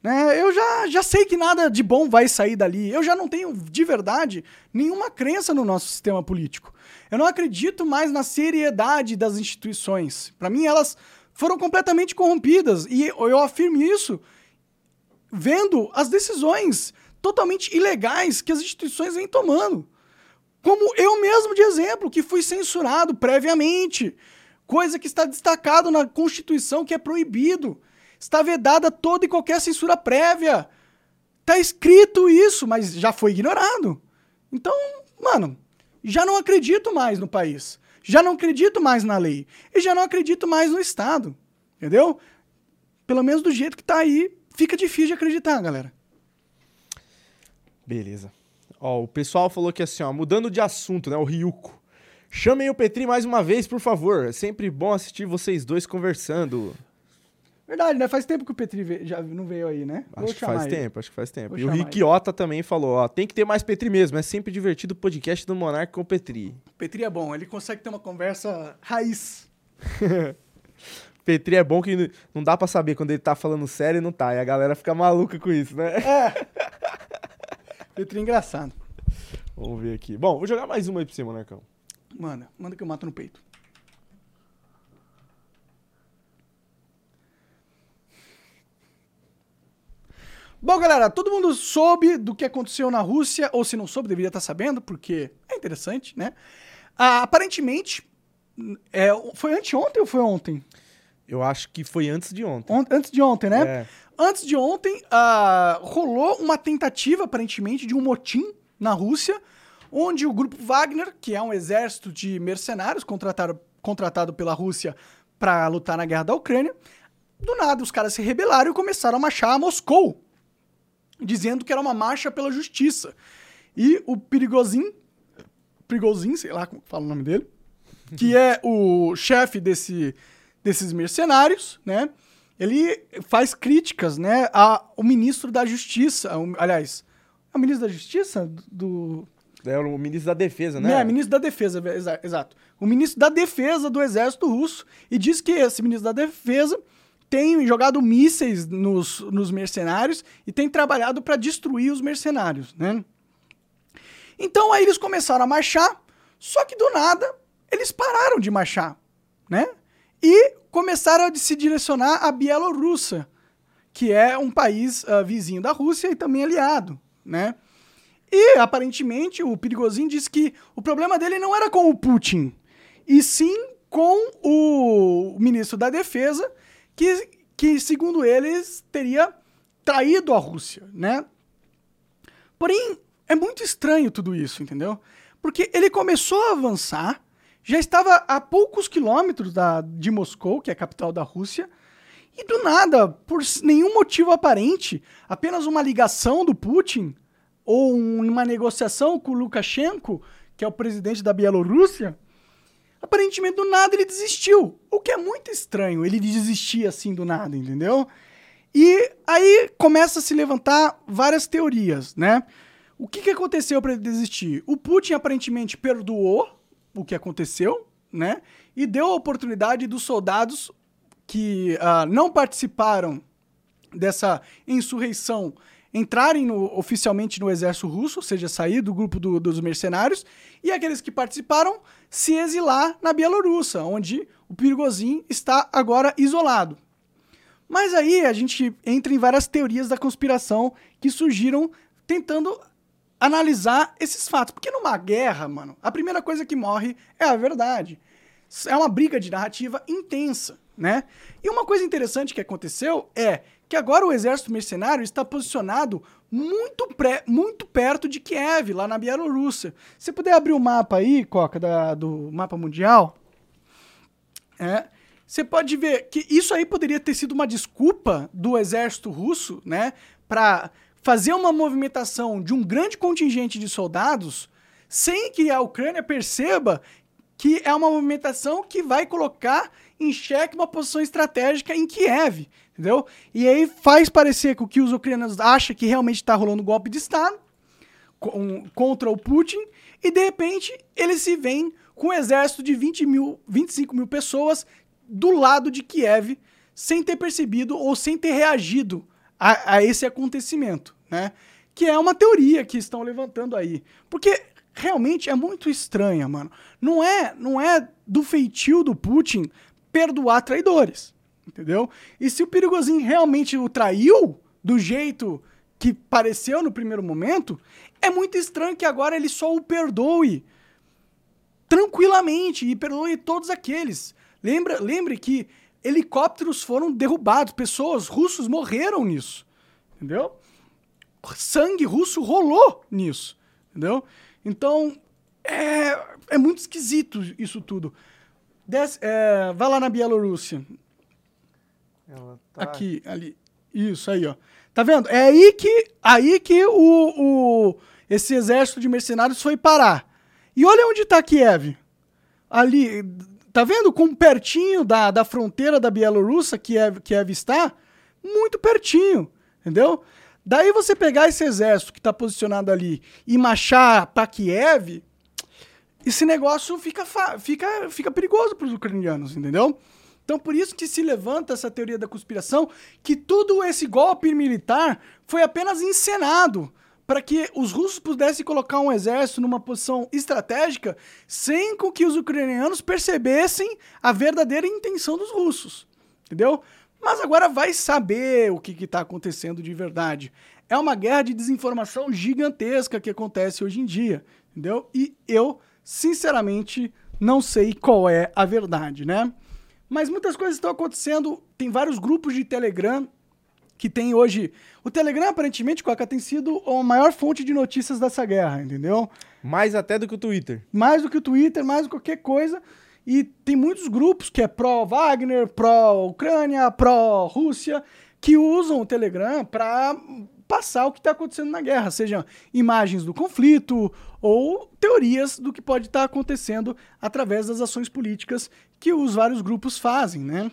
né? Eu já, já sei que nada de bom vai sair dali. Eu já não tenho, de verdade, nenhuma crença no nosso sistema político. Eu não acredito mais na seriedade das instituições. Para mim, elas foram completamente corrompidas. E eu afirmo isso vendo as decisões totalmente ilegais que as instituições vêm tomando. Como eu mesmo de exemplo, que fui censurado previamente. Coisa que está destacado na Constituição que é proibido. Está vedada toda e qualquer censura prévia. Tá escrito isso, mas já foi ignorado. Então, mano, já não acredito mais no país. Já não acredito mais na lei. E já não acredito mais no Estado. Entendeu? Pelo menos do jeito que tá aí, fica difícil de acreditar, galera. Beleza. Ó, o pessoal falou que assim, ó, mudando de assunto, né, o Ryuko. Chamem o Petri mais uma vez, por favor. É sempre bom assistir vocês dois conversando. Verdade, né? Faz tempo que o Petri veio, já não veio aí, né? Vou acho que faz ele. tempo, acho que faz tempo. Vou e o Riquiota também falou, ó, tem que ter mais Petri mesmo, é sempre divertido o podcast do Monark com o Petri. Petri é bom, ele consegue ter uma conversa raiz. Petri é bom que não dá para saber quando ele tá falando sério e não tá, e a galera fica maluca com isso, né? É. Petri é engraçado. Vamos ver aqui. Bom, vou jogar mais uma aí pra você, Monarcão. Manda, manda que eu mato no peito. Bom, galera, todo mundo soube do que aconteceu na Rússia, ou se não soube, deveria estar sabendo, porque é interessante, né? Ah, aparentemente, é, foi anteontem ou foi ontem? Eu acho que foi antes de ontem. Ont- antes de ontem, né? É. Antes de ontem, ah, rolou uma tentativa, aparentemente, de um motim na Rússia, onde o grupo Wagner, que é um exército de mercenários contratado, contratado pela Rússia para lutar na guerra da Ucrânia, do nada os caras se rebelaram e começaram a marchar a Moscou, dizendo que era uma marcha pela justiça. E o Perigosin, Perigosin, sei lá como fala o nome dele, que é o chefe desse, desses mercenários, né? Ele faz críticas, né, ao ministro da Justiça, aliás, é o ministro da Justiça do É o ministro da Defesa, né? é, ministro da Defesa, exa- exato. O ministro da Defesa do Exército Russo e diz que esse ministro da Defesa tem jogado mísseis nos, nos mercenários e tem trabalhado para destruir os mercenários, né? Então aí eles começaram a marchar, só que do nada eles pararam de marchar, né? E começaram a se direcionar à Bielorrússia, que é um país ah, vizinho da Rússia e também aliado, né? E aparentemente o Perigosinho disse que o problema dele não era com o Putin, e sim com o ministro da Defesa, que, que segundo eles teria traído a Rússia, né? Porém, é muito estranho tudo isso, entendeu? Porque ele começou a avançar, já estava a poucos quilômetros da, de Moscou, que é a capital da Rússia, e do nada, por nenhum motivo aparente, apenas uma ligação do Putin ou um- uma negociação com o Lukashenko, que é o presidente da Bielorrússia, aparentemente do nada ele desistiu. O que é muito estranho, ele desistir assim do nada, entendeu? E aí começa a se levantar várias teorias, né? O que, que aconteceu para ele desistir? O Putin aparentemente perdoou o que aconteceu, né? E deu a oportunidade dos soldados que ah, não participaram dessa insurreição entrarem no- oficialmente no exército russo, ou seja, sair do grupo do- dos mercenários, e aqueles que participaram se exilar na Bielorrússia, onde o Prigozhin está agora isolado. Mas aí a gente entra em várias teorias da conspiração que surgiram tentando analisar esses fatos. Porque numa guerra, mano, a primeira coisa que morre é a verdade. É uma briga de narrativa intensa, né? E uma coisa interessante que aconteceu é que agora o exército mercenário está posicionado muito, pré, muito perto de Kiev, lá na Bielorrússia. Se puder abrir o mapa aí, Coca, da- do mapa mundial, é, você pode ver que isso aí poderia ter sido uma desculpa do exército russo, né, para fazer uma movimentação de um grande contingente de soldados sem que a Ucrânia perceba que é uma movimentação que vai colocar em xeque uma posição estratégica em Kiev, entendeu? E aí faz parecer com que os ucranianos acham que realmente está rolando golpe de Estado, com- contra o Putin e de repente eles se veem com um exército de 20 mil, 25 mil pessoas do lado de Kiev sem ter percebido ou sem ter reagido a, a esse acontecimento, né? Que é uma teoria que estão levantando aí. Porque realmente é muito estranha, mano. Não é, não é do feitio do Putin perdoar traidores, entendeu? E se o Perigosinho realmente o traiu do jeito que pareceu no primeiro momento, é muito estranho que agora ele só o perdoe tranquilamente e perdoe todos aqueles. Lembra, lembre que helicópteros foram derrubados, pessoas russos morreram nisso, entendeu? Sangue russo rolou nisso, entendeu? Então é, é muito esquisito isso tudo. Desce, é, vai lá na Bielorrússia. Ela tá- Aqui, ali. Isso aí, ó. Tá vendo? É aí que, aí que o, o, esse exército de mercenários foi parar. E olha onde tá Kiev. Ali, tá vendo? Com pertinho da, da fronteira da Bielorrússia, Kiev, Kiev está, muito pertinho, entendeu? Daí você pegar esse exército que tá posicionado ali e marchar pra Kiev, esse negócio fica, fica, fica perigoso para os ucranianos, entendeu? Então, por isso que se levanta essa teoria da conspiração, que tudo esse golpe militar foi apenas encenado para que os russos pudessem colocar um exército numa posição estratégica sem com que os ucranianos percebessem a verdadeira intenção dos russos, entendeu? Mas agora vai saber o que está acontecendo de verdade. É uma guerra de desinformação gigantesca que acontece hoje em dia, entendeu? E eu, sinceramente, não sei qual é a verdade, né? Mas muitas coisas estão acontecendo. Tem vários grupos de Telegram que tem hoje. O Telegram, aparentemente, Coca, tem sido a maior fonte de notícias dessa guerra, entendeu? Mais até do que o Twitter. Mais do que o Twitter, mais do que qualquer coisa. E tem muitos grupos que é pró-Wagner, pró-Ucrânia, pró-Rússia, que usam o Telegram para passar o que está acontecendo na guerra, sejam imagens do conflito ou teorias do que pode estar tá acontecendo através das ações políticas que os vários grupos fazem, né?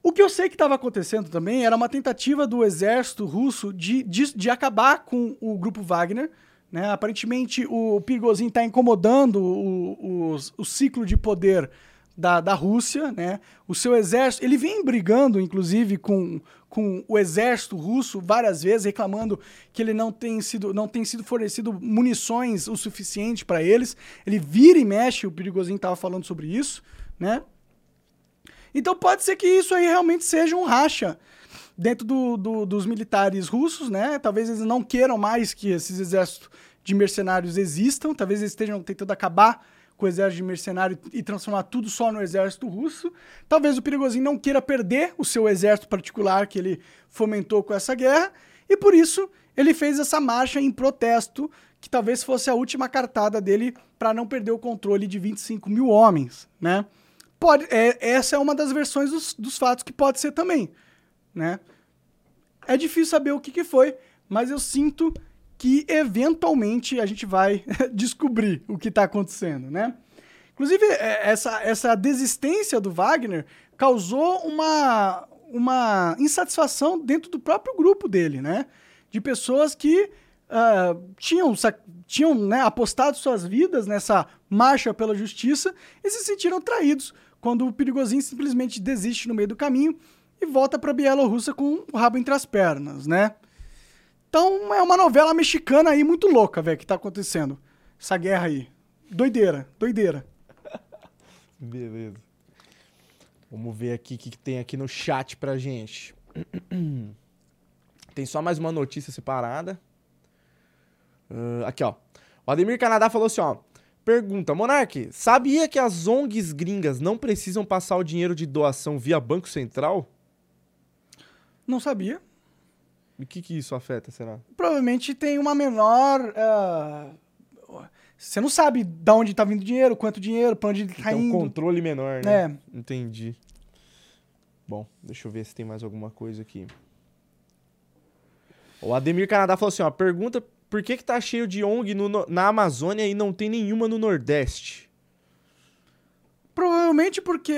O que eu sei que estava acontecendo também era uma tentativa do exército russo de, de, de acabar com o grupo Wagner. Né? Aparentemente, o Pigozinho está incomodando o, o, o, ciclo de poder da, da Rússia. Né? O seu exército. Ele vem brigando, inclusive, com, com o exército russo várias vezes, reclamando que ele não tem sido, não tem sido fornecido munições o suficiente para eles. Ele vira e mexe, o Perigosinho estava falando sobre isso. Né? Então pode ser que isso aí realmente seja um racha dentro do, do, dos militares russos, né? Talvez eles não queiram mais que esses exércitos de mercenários existam, talvez eles estejam tentando acabar com o exército de mercenário e transformar tudo só no exército russo. Talvez o perigosinho não queira perder o seu exército particular que ele fomentou com essa guerra, e por isso ele fez essa marcha em protesto, que talvez fosse a última cartada dele para não perder o controle de 25 mil homens, né? Pode, é, essa é uma das versões dos, dos fatos que pode ser também, né? É difícil saber o que, que foi, mas eu sinto que eventualmente a gente vai descobrir o que está acontecendo, né? Inclusive, é, essa, essa desistência do Wagner causou uma, uma insatisfação dentro do próprio grupo dele, né? De pessoas que uh, tinham, tinham né, apostado suas vidas nessa marcha pela justiça e se sentiram traídos quando o perigosinho simplesmente desiste no meio do caminho e volta para a Bielorrússia com o rabo entre as pernas, né? Então é uma novela mexicana aí muito louca, velho, que tá acontecendo. Essa guerra aí. Doideira, doideira. Beleza. Vamos ver aqui o que, que tem aqui no chat pra gente. Tem só mais uma notícia separada. Uh, aqui, ó. O Ademir Canadá falou assim, ó. Pergunta, Monark, sabia que as ONGs gringas não precisam passar o dinheiro de doação via Banco Central? Não sabia. E o que, que isso afeta, será? Provavelmente tem uma menor. Uh... Você não sabe de onde está vindo o dinheiro, quanto dinheiro, para onde então, indo. um controle menor, né? É. Entendi. Bom, deixa eu ver se tem mais alguma coisa aqui. O Ademir Canadá falou assim: ó, pergunta por que, que tá cheio de ONG no, na Amazônia e não tem nenhuma no Nordeste? Provavelmente porque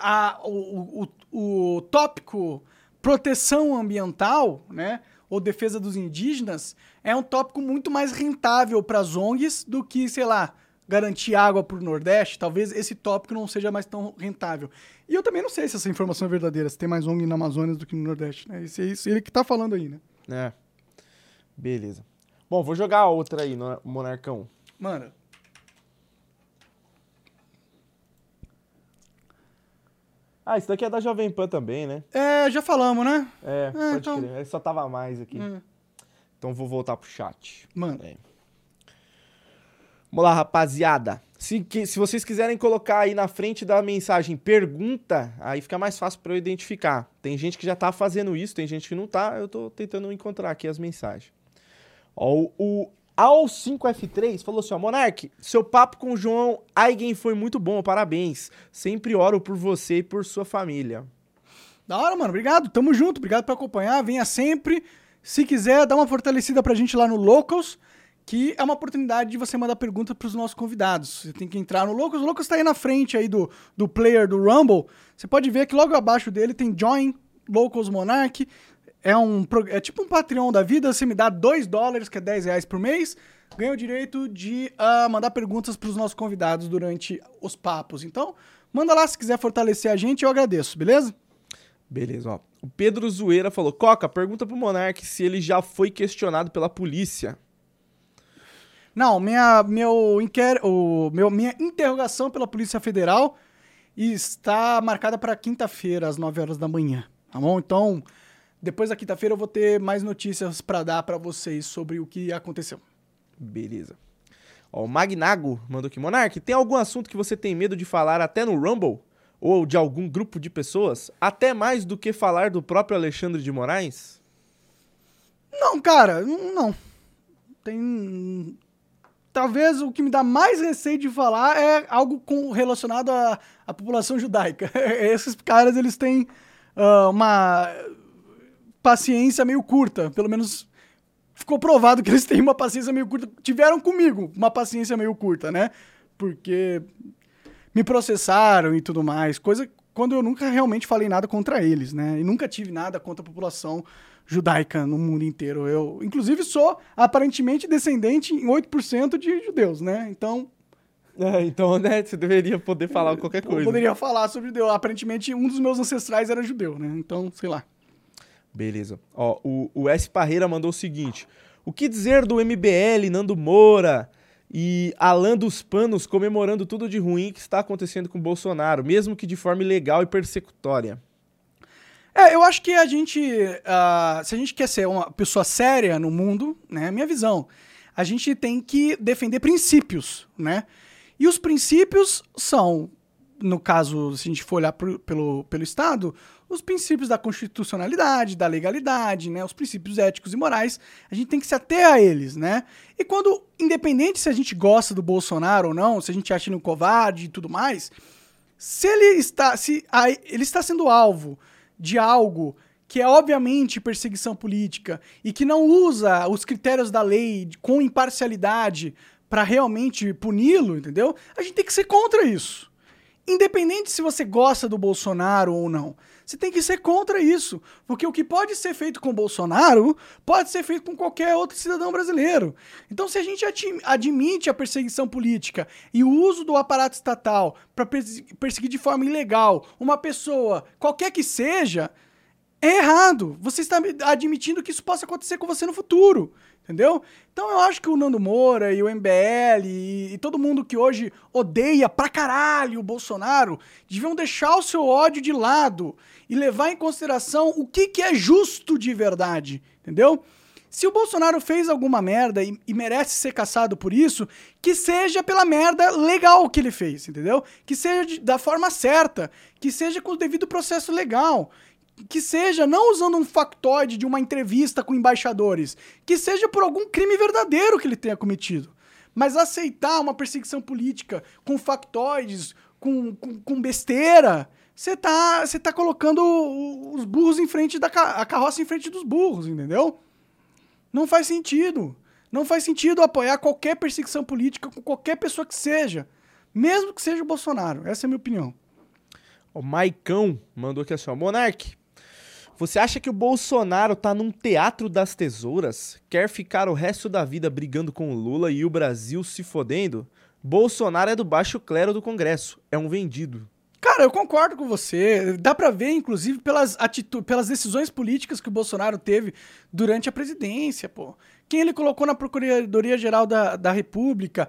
a, o, o, o tópico proteção ambiental, né, ou defesa dos indígenas, é um tópico muito mais rentável para as ONGs do que, sei lá, garantir água para o Nordeste. Talvez esse tópico não seja mais tão rentável. E eu também não sei se essa informação é verdadeira, se tem mais ONG na Amazônia do que no Nordeste. Né? Esse, esse, ele que está falando aí, né? É. Beleza. Bom, vou jogar outra aí, Monarcão. Mano. Ah, isso daqui é da Jovem Pan também, né? É, já falamos, né? É, é pode então... crer. Só tava mais aqui. É. Então vou voltar pro chat. Mano. É. Vamos lá, rapaziada. Se, que, se vocês quiserem colocar aí na frente da mensagem pergunta, aí fica mais fácil para eu identificar. Tem gente que já tá fazendo isso, tem gente que não tá. Eu tô tentando encontrar aqui as mensagens. Ó, o Al5F3 falou assim: ó, Monark, seu papo com o João Aigen foi muito bom, parabéns. Sempre oro por você e por sua família. Da hora, mano. Obrigado. Tamo junto. Obrigado por acompanhar. Venha sempre. Se quiser, dá uma fortalecida pra gente lá no Locals, que é uma oportunidade de você mandar pergunta pros nossos convidados. Você tem que entrar no Locals. O Locals tá aí na frente aí do, do player do Rumble. Você pode ver que logo abaixo dele tem Join Locals Monark é um é tipo um Patreon da vida, você me dá 2 dólares, que é 10 reais por mês, ganha o direito de uh, mandar perguntas para os nossos convidados durante os papos. Então, manda lá se quiser fortalecer a gente, eu agradeço, beleza? Beleza, ó. O Pedro Zoeira falou: Coca, pergunta pro Monark se ele já foi questionado pela polícia. Não, minha, meu, inquer, o, meu, minha interrogação pela Polícia Federal está marcada para quinta-feira, às 9 horas da manhã. Tá bom? Então, depois da quinta-feira eu vou ter mais notícias para dar para vocês sobre o que aconteceu. Beleza. Ó, o Magnago mandou aqui. Monark, tem algum assunto que você tem medo de falar até no Rumble? Ou de algum grupo de pessoas? Até mais do que falar do próprio Alexandre de Moraes? Não, cara, não. Tem. Talvez o que me dá mais receio de falar é algo com, relacionado à, à população judaica. Esses caras, eles têm ah, uma paciência meio curta. Pelo menos ficou provado que eles têm uma paciência meio curta. Tiveram comigo uma paciência meio curta, né? Porque me processaram e tudo mais. Coisa quando eu nunca realmente falei nada contra eles, né? E nunca tive nada contra a população judaica no mundo inteiro. Eu, inclusive, sou aparentemente descendente em 8% de judeus, né? Então, É, então, né, você deveria poder falar qualquer eu coisa. poderia falar sobre Deus. Aparentemente, um dos meus ancestrais era judeu, né? Então, sei lá. Beleza. Ó, o, o S. Parreira mandou o seguinte: O que dizer do MBL, Nando Moura e Alan dos Panos comemorando tudo de ruim que está acontecendo com o Bolsonaro, mesmo que de forma ilegal e persecutória? É, eu acho que a gente, ah, se a gente quer ser uma pessoa séria no mundo, né, minha visão, a gente tem que defender princípios, né? E os princípios são, no caso, se a gente for olhar pro- pelo, pelo Estado, os princípios da constitucionalidade, da legalidade, né, os princípios éticos e morais, a gente tem que se ater a eles, né? E quando, independente se a gente gosta do Bolsonaro ou não, se a gente acha ele um covarde e tudo mais, se ele está, se a- ele está sendo alvo de algo que é obviamente perseguição política e que não usa os critérios da lei com imparcialidade para realmente puni-lo, entendeu? A gente tem que ser contra isso. Independente se você gosta do Bolsonaro ou não. Você tem que ser contra isso. Porque o que pode ser feito com Bolsonaro pode ser feito com qualquer outro cidadão brasileiro. Então, se a gente admite a perseguição política e o uso do aparato estatal para perseguir de forma ilegal uma pessoa, qualquer que seja, é errado. Você está admitindo que isso possa acontecer com você no futuro. Entendeu? Então eu acho que o Nando Moura e o MBL e, e todo mundo que hoje odeia pra caralho o Bolsonaro deviam deixar o seu ódio de lado e levar em consideração o que, que é justo de verdade. Entendeu? Se o Bolsonaro fez alguma merda e, e merece ser caçado por isso, que seja pela merda legal que ele fez, entendeu? Que seja de- da forma certa, que seja com o devido processo legal que seja não usando um factoide de uma entrevista com embaixadores, que seja por algum crime verdadeiro que ele tenha cometido. Mas aceitar uma perseguição política com factoides, com, com, com besteira, você tá, você tá colocando os burros em frente da a carroça em frente dos burros, entendeu? Não faz sentido. Não faz sentido apoiar qualquer perseguição política com qualquer pessoa que seja, mesmo que seja o Bolsonaro. Essa é a minha opinião. O Maicão mandou aqui assim, ó. Monark, você acha que o Bolsonaro tá num teatro das tesouras? Quer ficar o resto da vida brigando com o Lula e o Brasil se fodendo? Bolsonaro é do baixo clero do Congresso. É um vendido. Cara, eu concordo com você. Dá pra ver, inclusive, pelas, atitu pelas decisões políticas que o Bolsonaro teve durante a presidência, pô. Quem ele colocou na Procuradoria-Geral da, da República,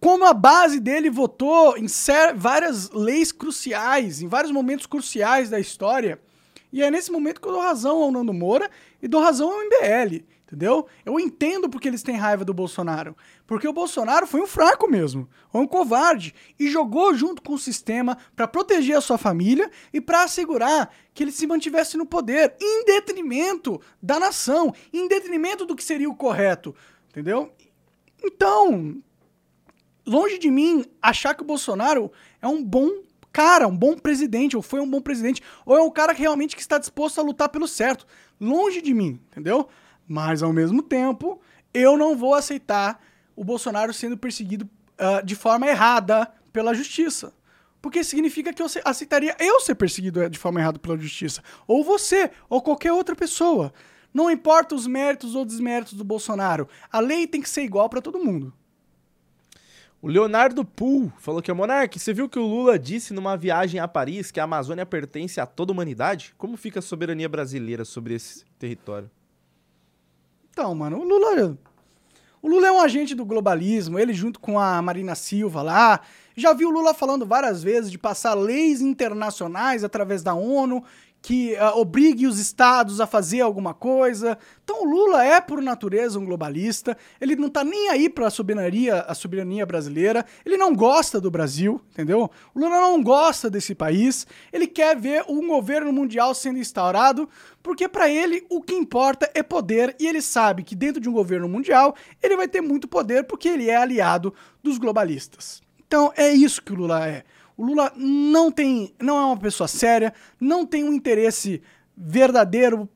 como a base dele votou em várias leis cruciais, em vários momentos cruciais da história. E é nesse momento que eu dou razão ao Nando Moura e dou razão ao MBL, entendeu? Eu entendo porque eles têm raiva do Bolsonaro. Porque o Bolsonaro foi um fraco mesmo, foi um covarde e jogou junto com o sistema para proteger a sua família e para assegurar que ele se mantivesse no poder, em detrimento da nação, em detrimento do que seria o correto, entendeu? Então, longe de mim achar que o Bolsonaro é um bom cara, um bom presidente, ou foi um bom presidente, ou é um cara que realmente que está disposto a lutar pelo certo. Longe de mim, entendeu? Mas ao mesmo tempo, eu não vou aceitar o Bolsonaro sendo perseguido ah, de forma errada pela justiça. Porque significa que eu ace- aceitaria eu ser perseguido eh, de forma errada pela justiça. Ou você, ou qualquer outra pessoa. Não importa os méritos ou desméritos do Bolsonaro. A lei tem que ser igual para todo mundo. O Leonardo Pool falou que é Monark, você viu que o Lula disse numa viagem a Paris que a Amazônia pertence a toda a humanidade? Como fica a soberania brasileira sobre esse território? Então, mano, o Lula. O Lula é um agente do globalismo, ele junto com a Marina Silva lá. Já vi o Lula falando várias vezes de passar leis internacionais através da ONU que uh, obrigue os estados a fazer alguma coisa. Então o Lula é, por natureza, um globalista. Ele não tá nem aí para a soberania, a soberania brasileira. Ele não gosta do Brasil, entendeu? O Lula não gosta desse país. Ele quer ver um governo mundial sendo instaurado, porque para ele o que importa é poder e ele sabe que dentro de um governo mundial ele vai ter muito poder porque ele é aliado dos globalistas. Então é isso que o Lula é. O Lula não tem, não é uma pessoa séria, não tem um interesse verdadeiro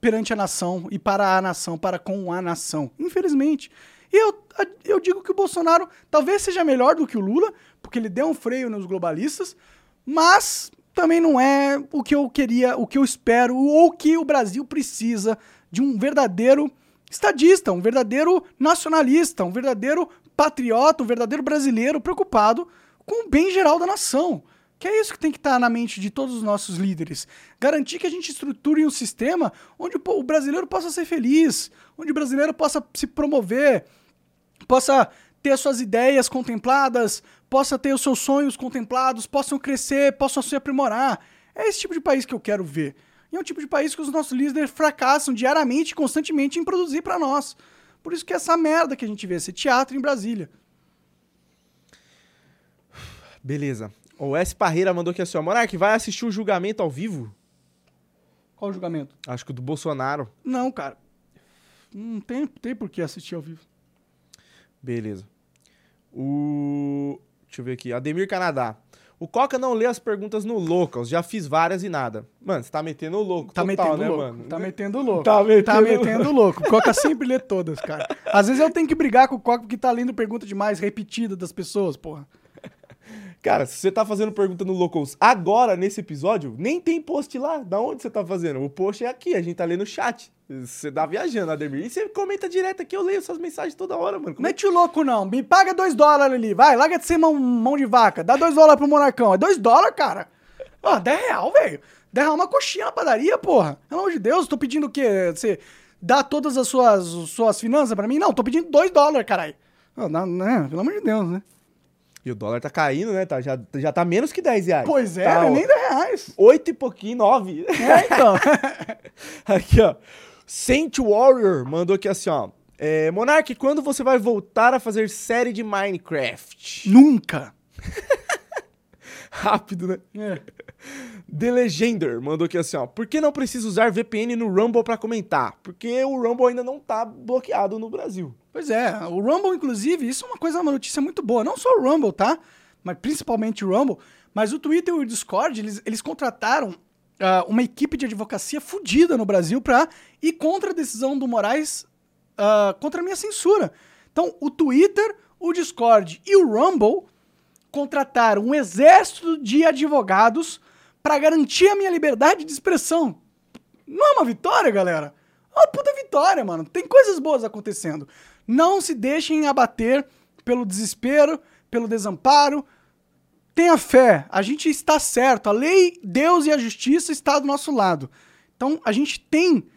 perante a nação e para a nação, para com a nação. Infelizmente. E eu, eu digo que o Bolsonaro talvez seja melhor do que o Lula, porque ele deu um freio nos globalistas, mas também não é o que eu queria, o que eu espero, ou que o Brasil precisa de um verdadeiro estadista, um verdadeiro nacionalista, um verdadeiro patriota, um verdadeiro brasileiro preocupado com o bem geral da nação. Que é isso que tem que estar na mente de todos os nossos líderes. Garantir que a gente estruture um sistema onde o brasileiro possa ser feliz, onde o brasileiro possa se promover, possa ter suas ideias contempladas, possa ter os seus sonhos contemplados, possam crescer, possam se aprimorar. É esse tipo de país que eu quero ver. E é um tipo de país que os nossos líderes fracassam diariamente, constantemente em produzir para nós. Por isso que é essa merda que a gente vê, esse teatro em Brasília. Beleza. O S. Parreira mandou aqui assim, ó. Monark, vai assistir o julgamento ao vivo? Qual julgamento? Acho que o do Bolsonaro. Não, cara. Não tem, tem por que assistir ao vivo. Beleza. O... Deixa eu ver aqui. Ademir Canadá. O Coca não lê as perguntas no Locals. Já fiz várias e nada. Mano, você tá metendo louco. Tá total, metendo né, louco. Mano? Tá metendo louco. Tá metendo, tá metendo louco. O Coca sempre lê todas, cara. Às vezes eu tenho que brigar com o Coca porque tá lendo pergunta demais, repetida das pessoas, porra. Cara, se você tá fazendo pergunta no Locals agora, nesse episódio, nem tem post lá. Da onde você tá fazendo? O post é aqui, a gente tá lendo o chat. Você tá viajando, Ademir. E você comenta direto aqui, eu leio suas mensagens toda hora, mano. Como... Mete o louco, não. Me paga dois dólares ali. Vai, larga de ser mão, mão de vaca. Dá dois dólares pro Monarcão. É dois dólares, cara. Ó, 10 real, velho. 10 real uma coxinha na padaria, porra. Pelo amor de Deus, tô pedindo o quê? Você dá todas as suas, suas finanças pra mim? Não, tô pedindo dois dólares, caralho. Não, né? Pelo amor de Deus, né? E o dólar tá caindo, né? Tá, já, já tá menos que 10 reais. Pois é, tá, é nem 10 reais. 8 e pouquinho, 9. É, então. aqui, ó. Saint Warrior mandou aqui assim, ó. É, Monark, quando você vai voltar a fazer série de Minecraft? Nunca. Rápido, né? É. The Legender mandou aqui assim, ó. Por que não precisa usar VPN no Rumble para comentar? Porque o Rumble ainda não tá bloqueado no Brasil. Pois é, o Rumble, inclusive, isso é uma coisa, uma notícia muito boa. Não só o Rumble, tá? Mas principalmente o Rumble. Mas o Twitter e o Discord, eles, eles contrataram uh, uma equipe de advocacia fodida no Brasil pra ir contra a decisão do Moraes, uh, contra a minha censura. Então, o Twitter, o Discord e o Rumble contrataram um exército de advogados para garantir a minha liberdade de expressão. Não é uma vitória, galera? É uma puta vitória, mano. Tem coisas boas acontecendo. Não se deixem abater pelo desespero, pelo desamparo. Tenha fé, a gente está certo. A lei, Deus e a justiça está do nosso lado. Então a gente tem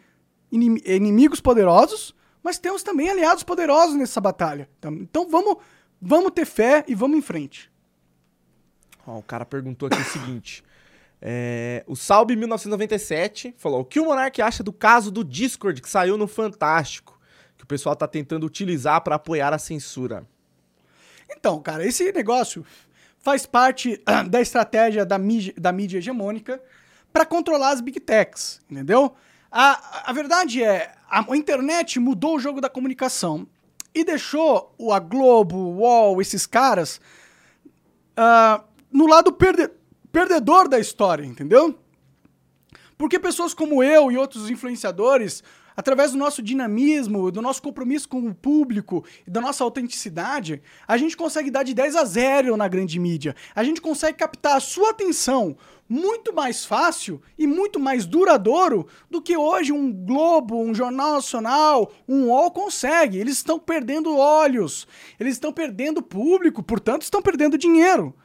inimigos poderosos, mas temos também aliados poderosos nessa batalha. Então, então vamos, vamos ter fé e vamos em frente. o cara perguntou aqui o seguinte. É, o Salve 1997 falou: o que o Monark acha do caso do Discord que saiu no Fantástico? que o pessoal está tentando utilizar para apoiar a censura? Então, cara, esse negócio faz parte da estratégia da mídia, da mídia hegemônica para controlar as big techs, entendeu? A, a verdade é, a, a internet mudou o jogo da comunicação e deixou a Globo, o UOL, esses caras uh, no lado perde, perdedor da história, entendeu? Porque pessoas como eu e outros influenciadores através do nosso dinamismo, do nosso compromisso com o público e da nossa autenticidade, a gente consegue dar de 10 a 0 na grande mídia. A gente consegue captar a sua atenção muito mais fácil e muito mais duradouro do que hoje um Globo, um Jornal Nacional, um UOL consegue. Eles estão perdendo olhos, eles estão perdendo público, portanto estão perdendo dinheiro.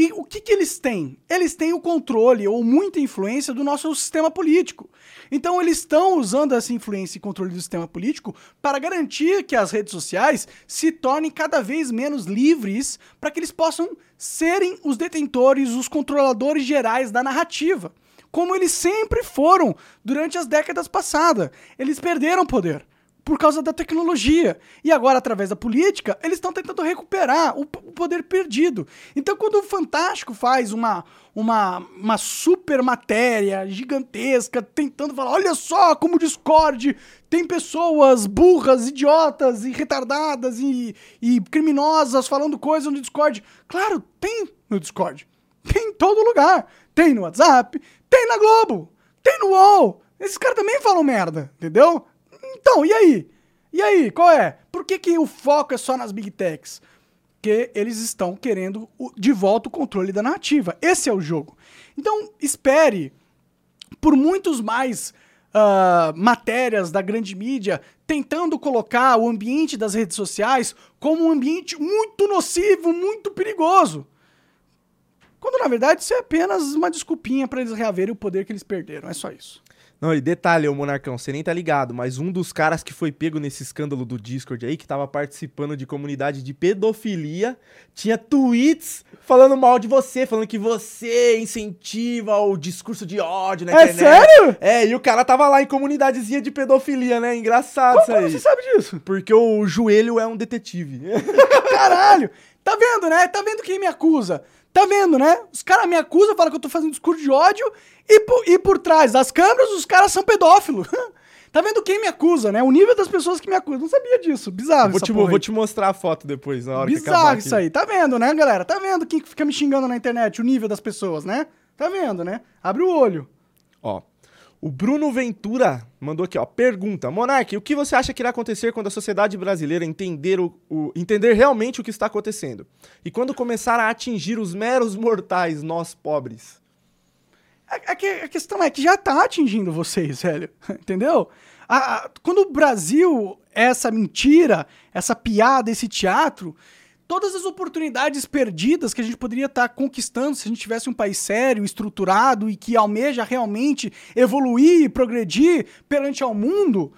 E o que, que eles têm? Eles têm o controle ou muita influência do nosso sistema político. Então eles estão usando essa influência e controle do sistema político para garantir que as redes sociais se tornem cada vez menos livres para que eles possam serem os detentores, os controladores gerais da narrativa. como eles sempre foram durante as décadas passadas. Eles perderam poder por causa da tecnologia. E agora, através da política, eles estão tentando recuperar o, o, poder perdido. Então, quando o Fantástico faz uma, uma, uma super matéria gigantesca, tentando falar: olha só como o Discord tem pessoas burras, idiotas e retardadas e, e criminosas falando coisas no Discord. Claro, tem no Discord. Tem em todo lugar. Tem no WhatsApp, tem na Globo, tem no UOL. Esses caras também falam merda, entendeu? Então, e aí? E aí, qual é? Por que, que o foco é só nas Big Techs? Porque eles estão querendo de volta o controle da narrativa. Esse é o jogo. Então, espere por muitos mais uh, matérias da grande mídia tentando colocar o ambiente das redes sociais como um ambiente muito nocivo, muito perigoso. Quando na verdade isso é apenas uma desculpinha para eles reaverem o poder que eles perderam. É só isso. Não, e detalhe, ô Monarcão, você nem tá ligado, mas um dos caras que foi pego nesse escândalo do Discord aí, que tava participando de comunidade de pedofilia, tinha tweets falando mal de você, falando que você incentiva o discurso de ódio na é internet. É sério? É, e o cara tava lá em comunidadezinha de pedofilia, né? Engraçado Como isso aí. você sabe disso? Porque o joelho é um detetive. Caralho! Tá vendo, né? Tá vendo quem me acusa? Tá vendo, né? Os caras me acusam, falam que eu tô fazendo discurso de ódio e por, e por trás das câmeras os caras são pedófilos. tá vendo quem me acusa, né? O nível das pessoas que me acusam. Não sabia disso. Bizarro vou, te, vou te mostrar a foto depois, na hora Bizarro isso aí. Tá vendo, né, galera? Tá vendo quem fica me xingando na internet, o nível das pessoas, né? Tá vendo, né? Abre o olho. Ó, o Bruno Ventura mandou aqui, ó. Pergunta: Monark, o que você acha que irá acontecer quando a sociedade brasileira entender, o, o, entender realmente o que está acontecendo? E quando começar a atingir os meros mortais, nós pobres? A, a, a questão é que já está atingindo vocês, velho. Entendeu? A, quando o Brasil é essa mentira, essa piada, esse teatro, todas as oportunidades perdidas que a gente poderia estar tá conquistando se a gente tivesse um país sério, estruturado e que almeja realmente evoluir e progredir perante ao mundo,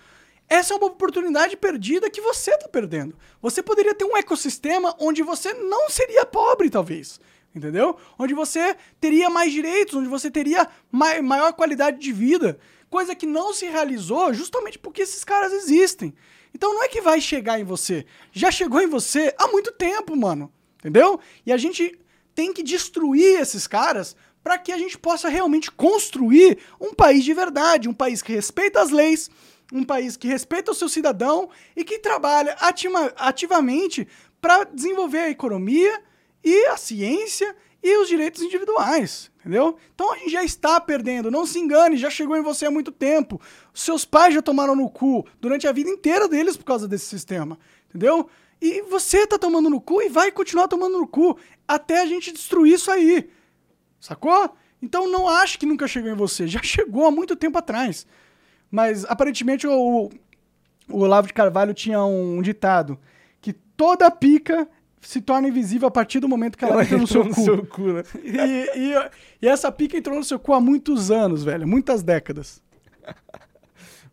essa é uma oportunidade perdida que você está perdendo. Você poderia ter um ecossistema onde você não seria pobre, talvez. Entendeu? Onde você teria mais direitos, onde você teria maior qualidade de vida. Coisa que não se realizou justamente porque esses caras existem. Então não é que vai chegar em você. Já chegou em você há muito tempo, mano. Entendeu? E a gente tem que destruir esses caras para que a gente possa realmente construir um país de verdade, um país que respeita as leis, um país que respeita o seu cidadão e que trabalha ativa ativamente para desenvolver a economia e a ciência e os direitos individuais, entendeu? Então a gente já está perdendo, não se engane, já chegou em você há muito tempo. Seus pais já tomaram no cu durante a vida inteira deles por causa desse sistema, entendeu? E você tá tomando no cu e vai continuar tomando no cu até a gente destruir isso aí. Sacou? Então não ache que nunca chegou em você, já chegou há muito tempo atrás. Mas aparentemente o, o Olavo de Carvalho tinha um ditado que toda pica se torna invisível a partir do momento que ela, ela entra no seu no cu. Seu cu né? e, e, e, essa pica entrou no seu cu há muitos anos, velho. Muitas décadas.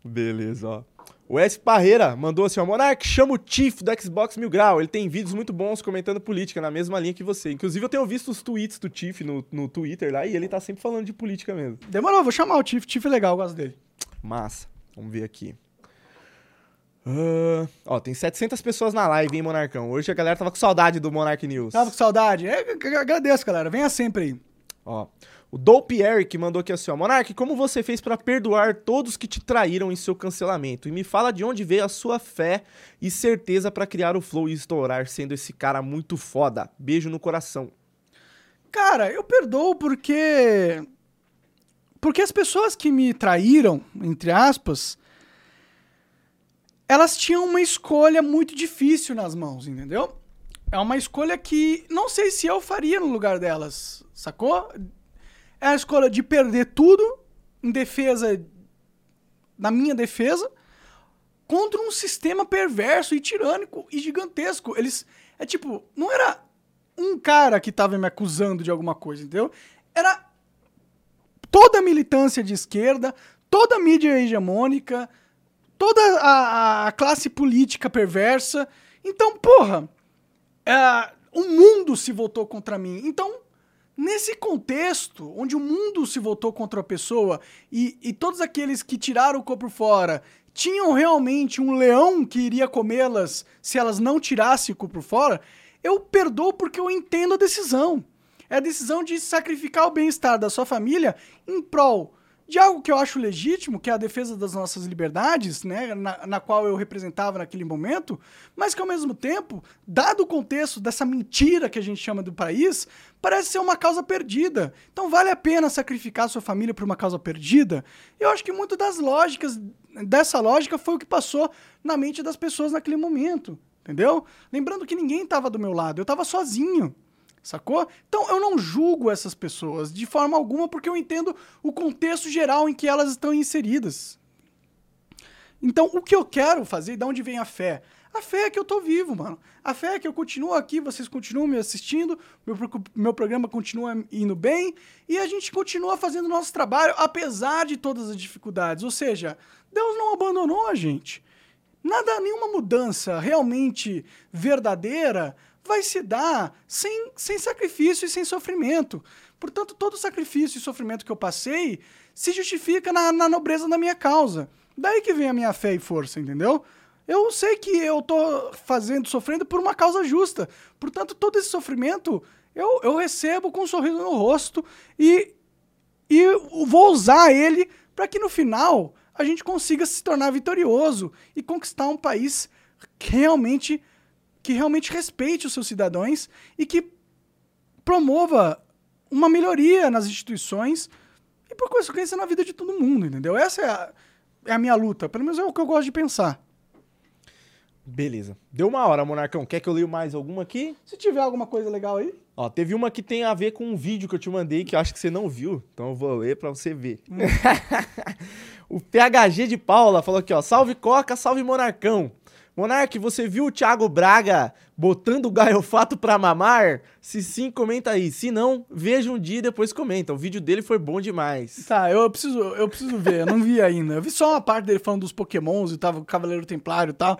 Beleza, ó. O S. Parreira mandou assim, ó, Monark, chama o Chief do Xbox Mil Grau. Ele tem vídeos muito bons comentando política na mesma linha que você. Inclusive, eu tenho visto os tweets do Chief no, no Twitter lá e ele tá sempre falando de política mesmo. Demorou, vou chamar o Chief. Chief é legal, eu gosto dele. Massa. Vamos ver aqui. Uh, ó, tem 700 pessoas na live, hein, Monarcão? Hoje a galera tava com saudade do Monark News. Tava com saudade? É, agradeço, galera. Venha sempre aí. Ó, o Dope Eric mandou aqui assim, ó. Monark, como você fez para perdoar todos que te traíram em seu cancelamento? E me fala de onde veio a sua fé e certeza para criar o Flow e estourar, sendo esse cara muito foda. Beijo no coração. Cara, eu perdoo porque... Porque as pessoas que me traíram, entre aspas elas tinham uma escolha muito difícil nas mãos, entendeu? É uma escolha que não sei se eu faria no lugar delas, sacou? É a escolha de perder tudo em defesa, na minha defesa, contra um sistema perverso e tirânico e gigantesco. Eles, é tipo, não era um cara que tava me acusando de alguma coisa, entendeu? Era toda a militância de esquerda, toda a mídia hegemônica, toda a, a classe política perversa. Então, porra, é, o mundo se voltou contra mim. Então, Nesse contexto, onde o mundo se voltou contra a pessoa e, e todos aqueles que tiraram o corpo fora tinham realmente um leão que iria comê-las se elas não tirassem o corpo fora, eu perdoo porque eu entendo a decisão. É a decisão de sacrificar o bem-estar da sua família em prol de algo que eu acho legítimo, que é a defesa das nossas liberdades, né, na, na, qual eu representava naquele momento, mas que ao mesmo tempo, dado o contexto dessa mentira que a gente chama do país, parece ser uma causa perdida. Então vale a pena sacrificar sua família por uma causa perdida? Eu acho que muito das lógicas, dessa lógica foi o que passou na mente das pessoas naquele momento, entendeu? Lembrando que ninguém estava do meu lado, eu estava sozinho. Sacou? Então eu não julgo essas pessoas de forma alguma porque eu entendo o contexto geral em que elas estão inseridas. Então o que eu quero fazer, de onde vem a fé? A fé é que eu tô vivo, mano. A fé é que eu continuo aqui, vocês continuam me assistindo, meu, meu programa continua indo bem e a gente continua fazendo nosso trabalho apesar de todas as dificuldades. Ou seja, Deus não abandonou a gente. Nada, nenhuma mudança realmente verdadeira vai se dar sem, sem sacrifício e sem sofrimento. Portanto, todo sacrifício e sofrimento que eu passei se justifica na, na nobreza da minha causa. Daí que vem a minha fé e força, entendeu? Eu sei que eu tô fazendo, sofrendo por uma causa justa. Portanto, todo esse sofrimento eu, eu recebo com um sorriso no rosto e, e vou usar ele para que no final a gente consiga se tornar vitorioso e conquistar um país realmente que realmente respeite os seus cidadãos e que promova uma melhoria nas instituições e, por consequência, na vida de todo mundo, entendeu? Essa é a, é a minha luta, pelo menos é o que eu gosto de pensar. Beleza. Deu uma hora, Monarcão. Quer que eu leia mais alguma aqui? Se tiver alguma coisa legal aí. Ó, teve uma que tem a ver com um vídeo que eu te mandei que eu acho que você não viu. Então eu vou ler pra você ver. Hum. o PHG de Paula falou aqui, ó. Salve Coca, salve Monarcão. Monark, você viu o Thiago Braga botando o gaiofato pra mamar? Se sim, comenta aí. Se não, veja um dia e depois comenta. O vídeo dele foi bom demais. Tá, eu preciso, eu preciso ver. Eu não vi ainda. Eu vi só uma parte dele falando dos pokémons e tava o Cavaleiro Templário e tal.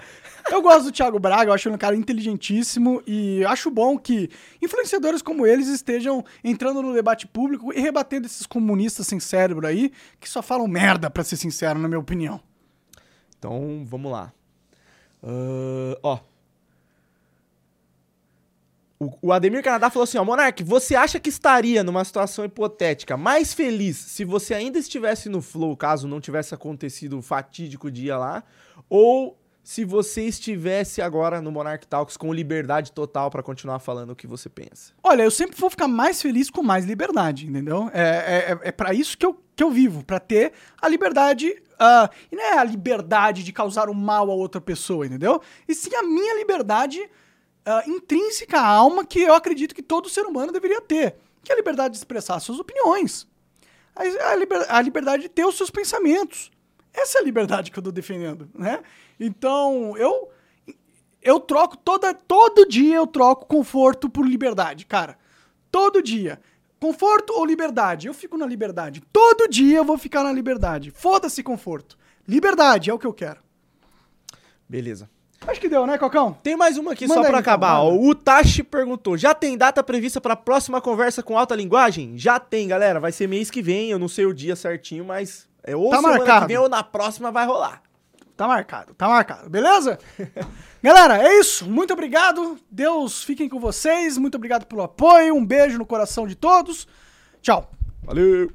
Eu gosto do Thiago Braga, eu acho ele um cara inteligentíssimo e acho bom que influenciadores como eles estejam entrando no debate público e rebatendo esses comunistas sem cérebro aí, que só falam merda, pra ser sincero, na minha opinião. Então, vamos lá. Uh, ó. O, o Ademir Canadá falou assim: ó, Monark, você acha que estaria numa situação hipotética mais feliz se você ainda estivesse no Flow, caso não tivesse acontecido o fatídico dia lá? Ou se você estivesse agora no Monarch Talks com liberdade total para continuar falando o que você pensa? Olha, eu sempre vou ficar mais feliz com mais liberdade, entendeu? É, é, é, é para isso que eu, que eu vivo, para ter a liberdade Uh, e não é a liberdade de causar o um mal a outra pessoa, entendeu? E sim a minha liberdade uh, intrínseca à alma que eu acredito que todo ser humano deveria ter. Que é a liberdade de expressar suas opiniões. A, a, liber, a liberdade de ter os seus pensamentos. Essa é a liberdade que eu tô defendendo, né? Então, eu eu troco toda todo dia eu troco conforto por liberdade, cara. Todo dia. Conforto ou liberdade? Eu fico na liberdade. Todo dia eu vou ficar na liberdade. Foda-se conforto. Liberdade é o que eu quero. Beleza. Acho que deu, né, Cocão? Tem mais uma aqui Manda só para acabar. Então, o Tashi perguntou: já tem data prevista para a próxima conversa com alta linguagem? Já tem, galera. Vai ser mês que vem. Eu não sei o dia certinho, mas é ou tá semana marcado. que vem ou na próxima vai rolar. Tá marcado, tá marcado, beleza? Galera, é isso. Muito obrigado. Deus fiquem com vocês. Muito obrigado pelo apoio. Um beijo no coração de todos. Tchau. Valeu.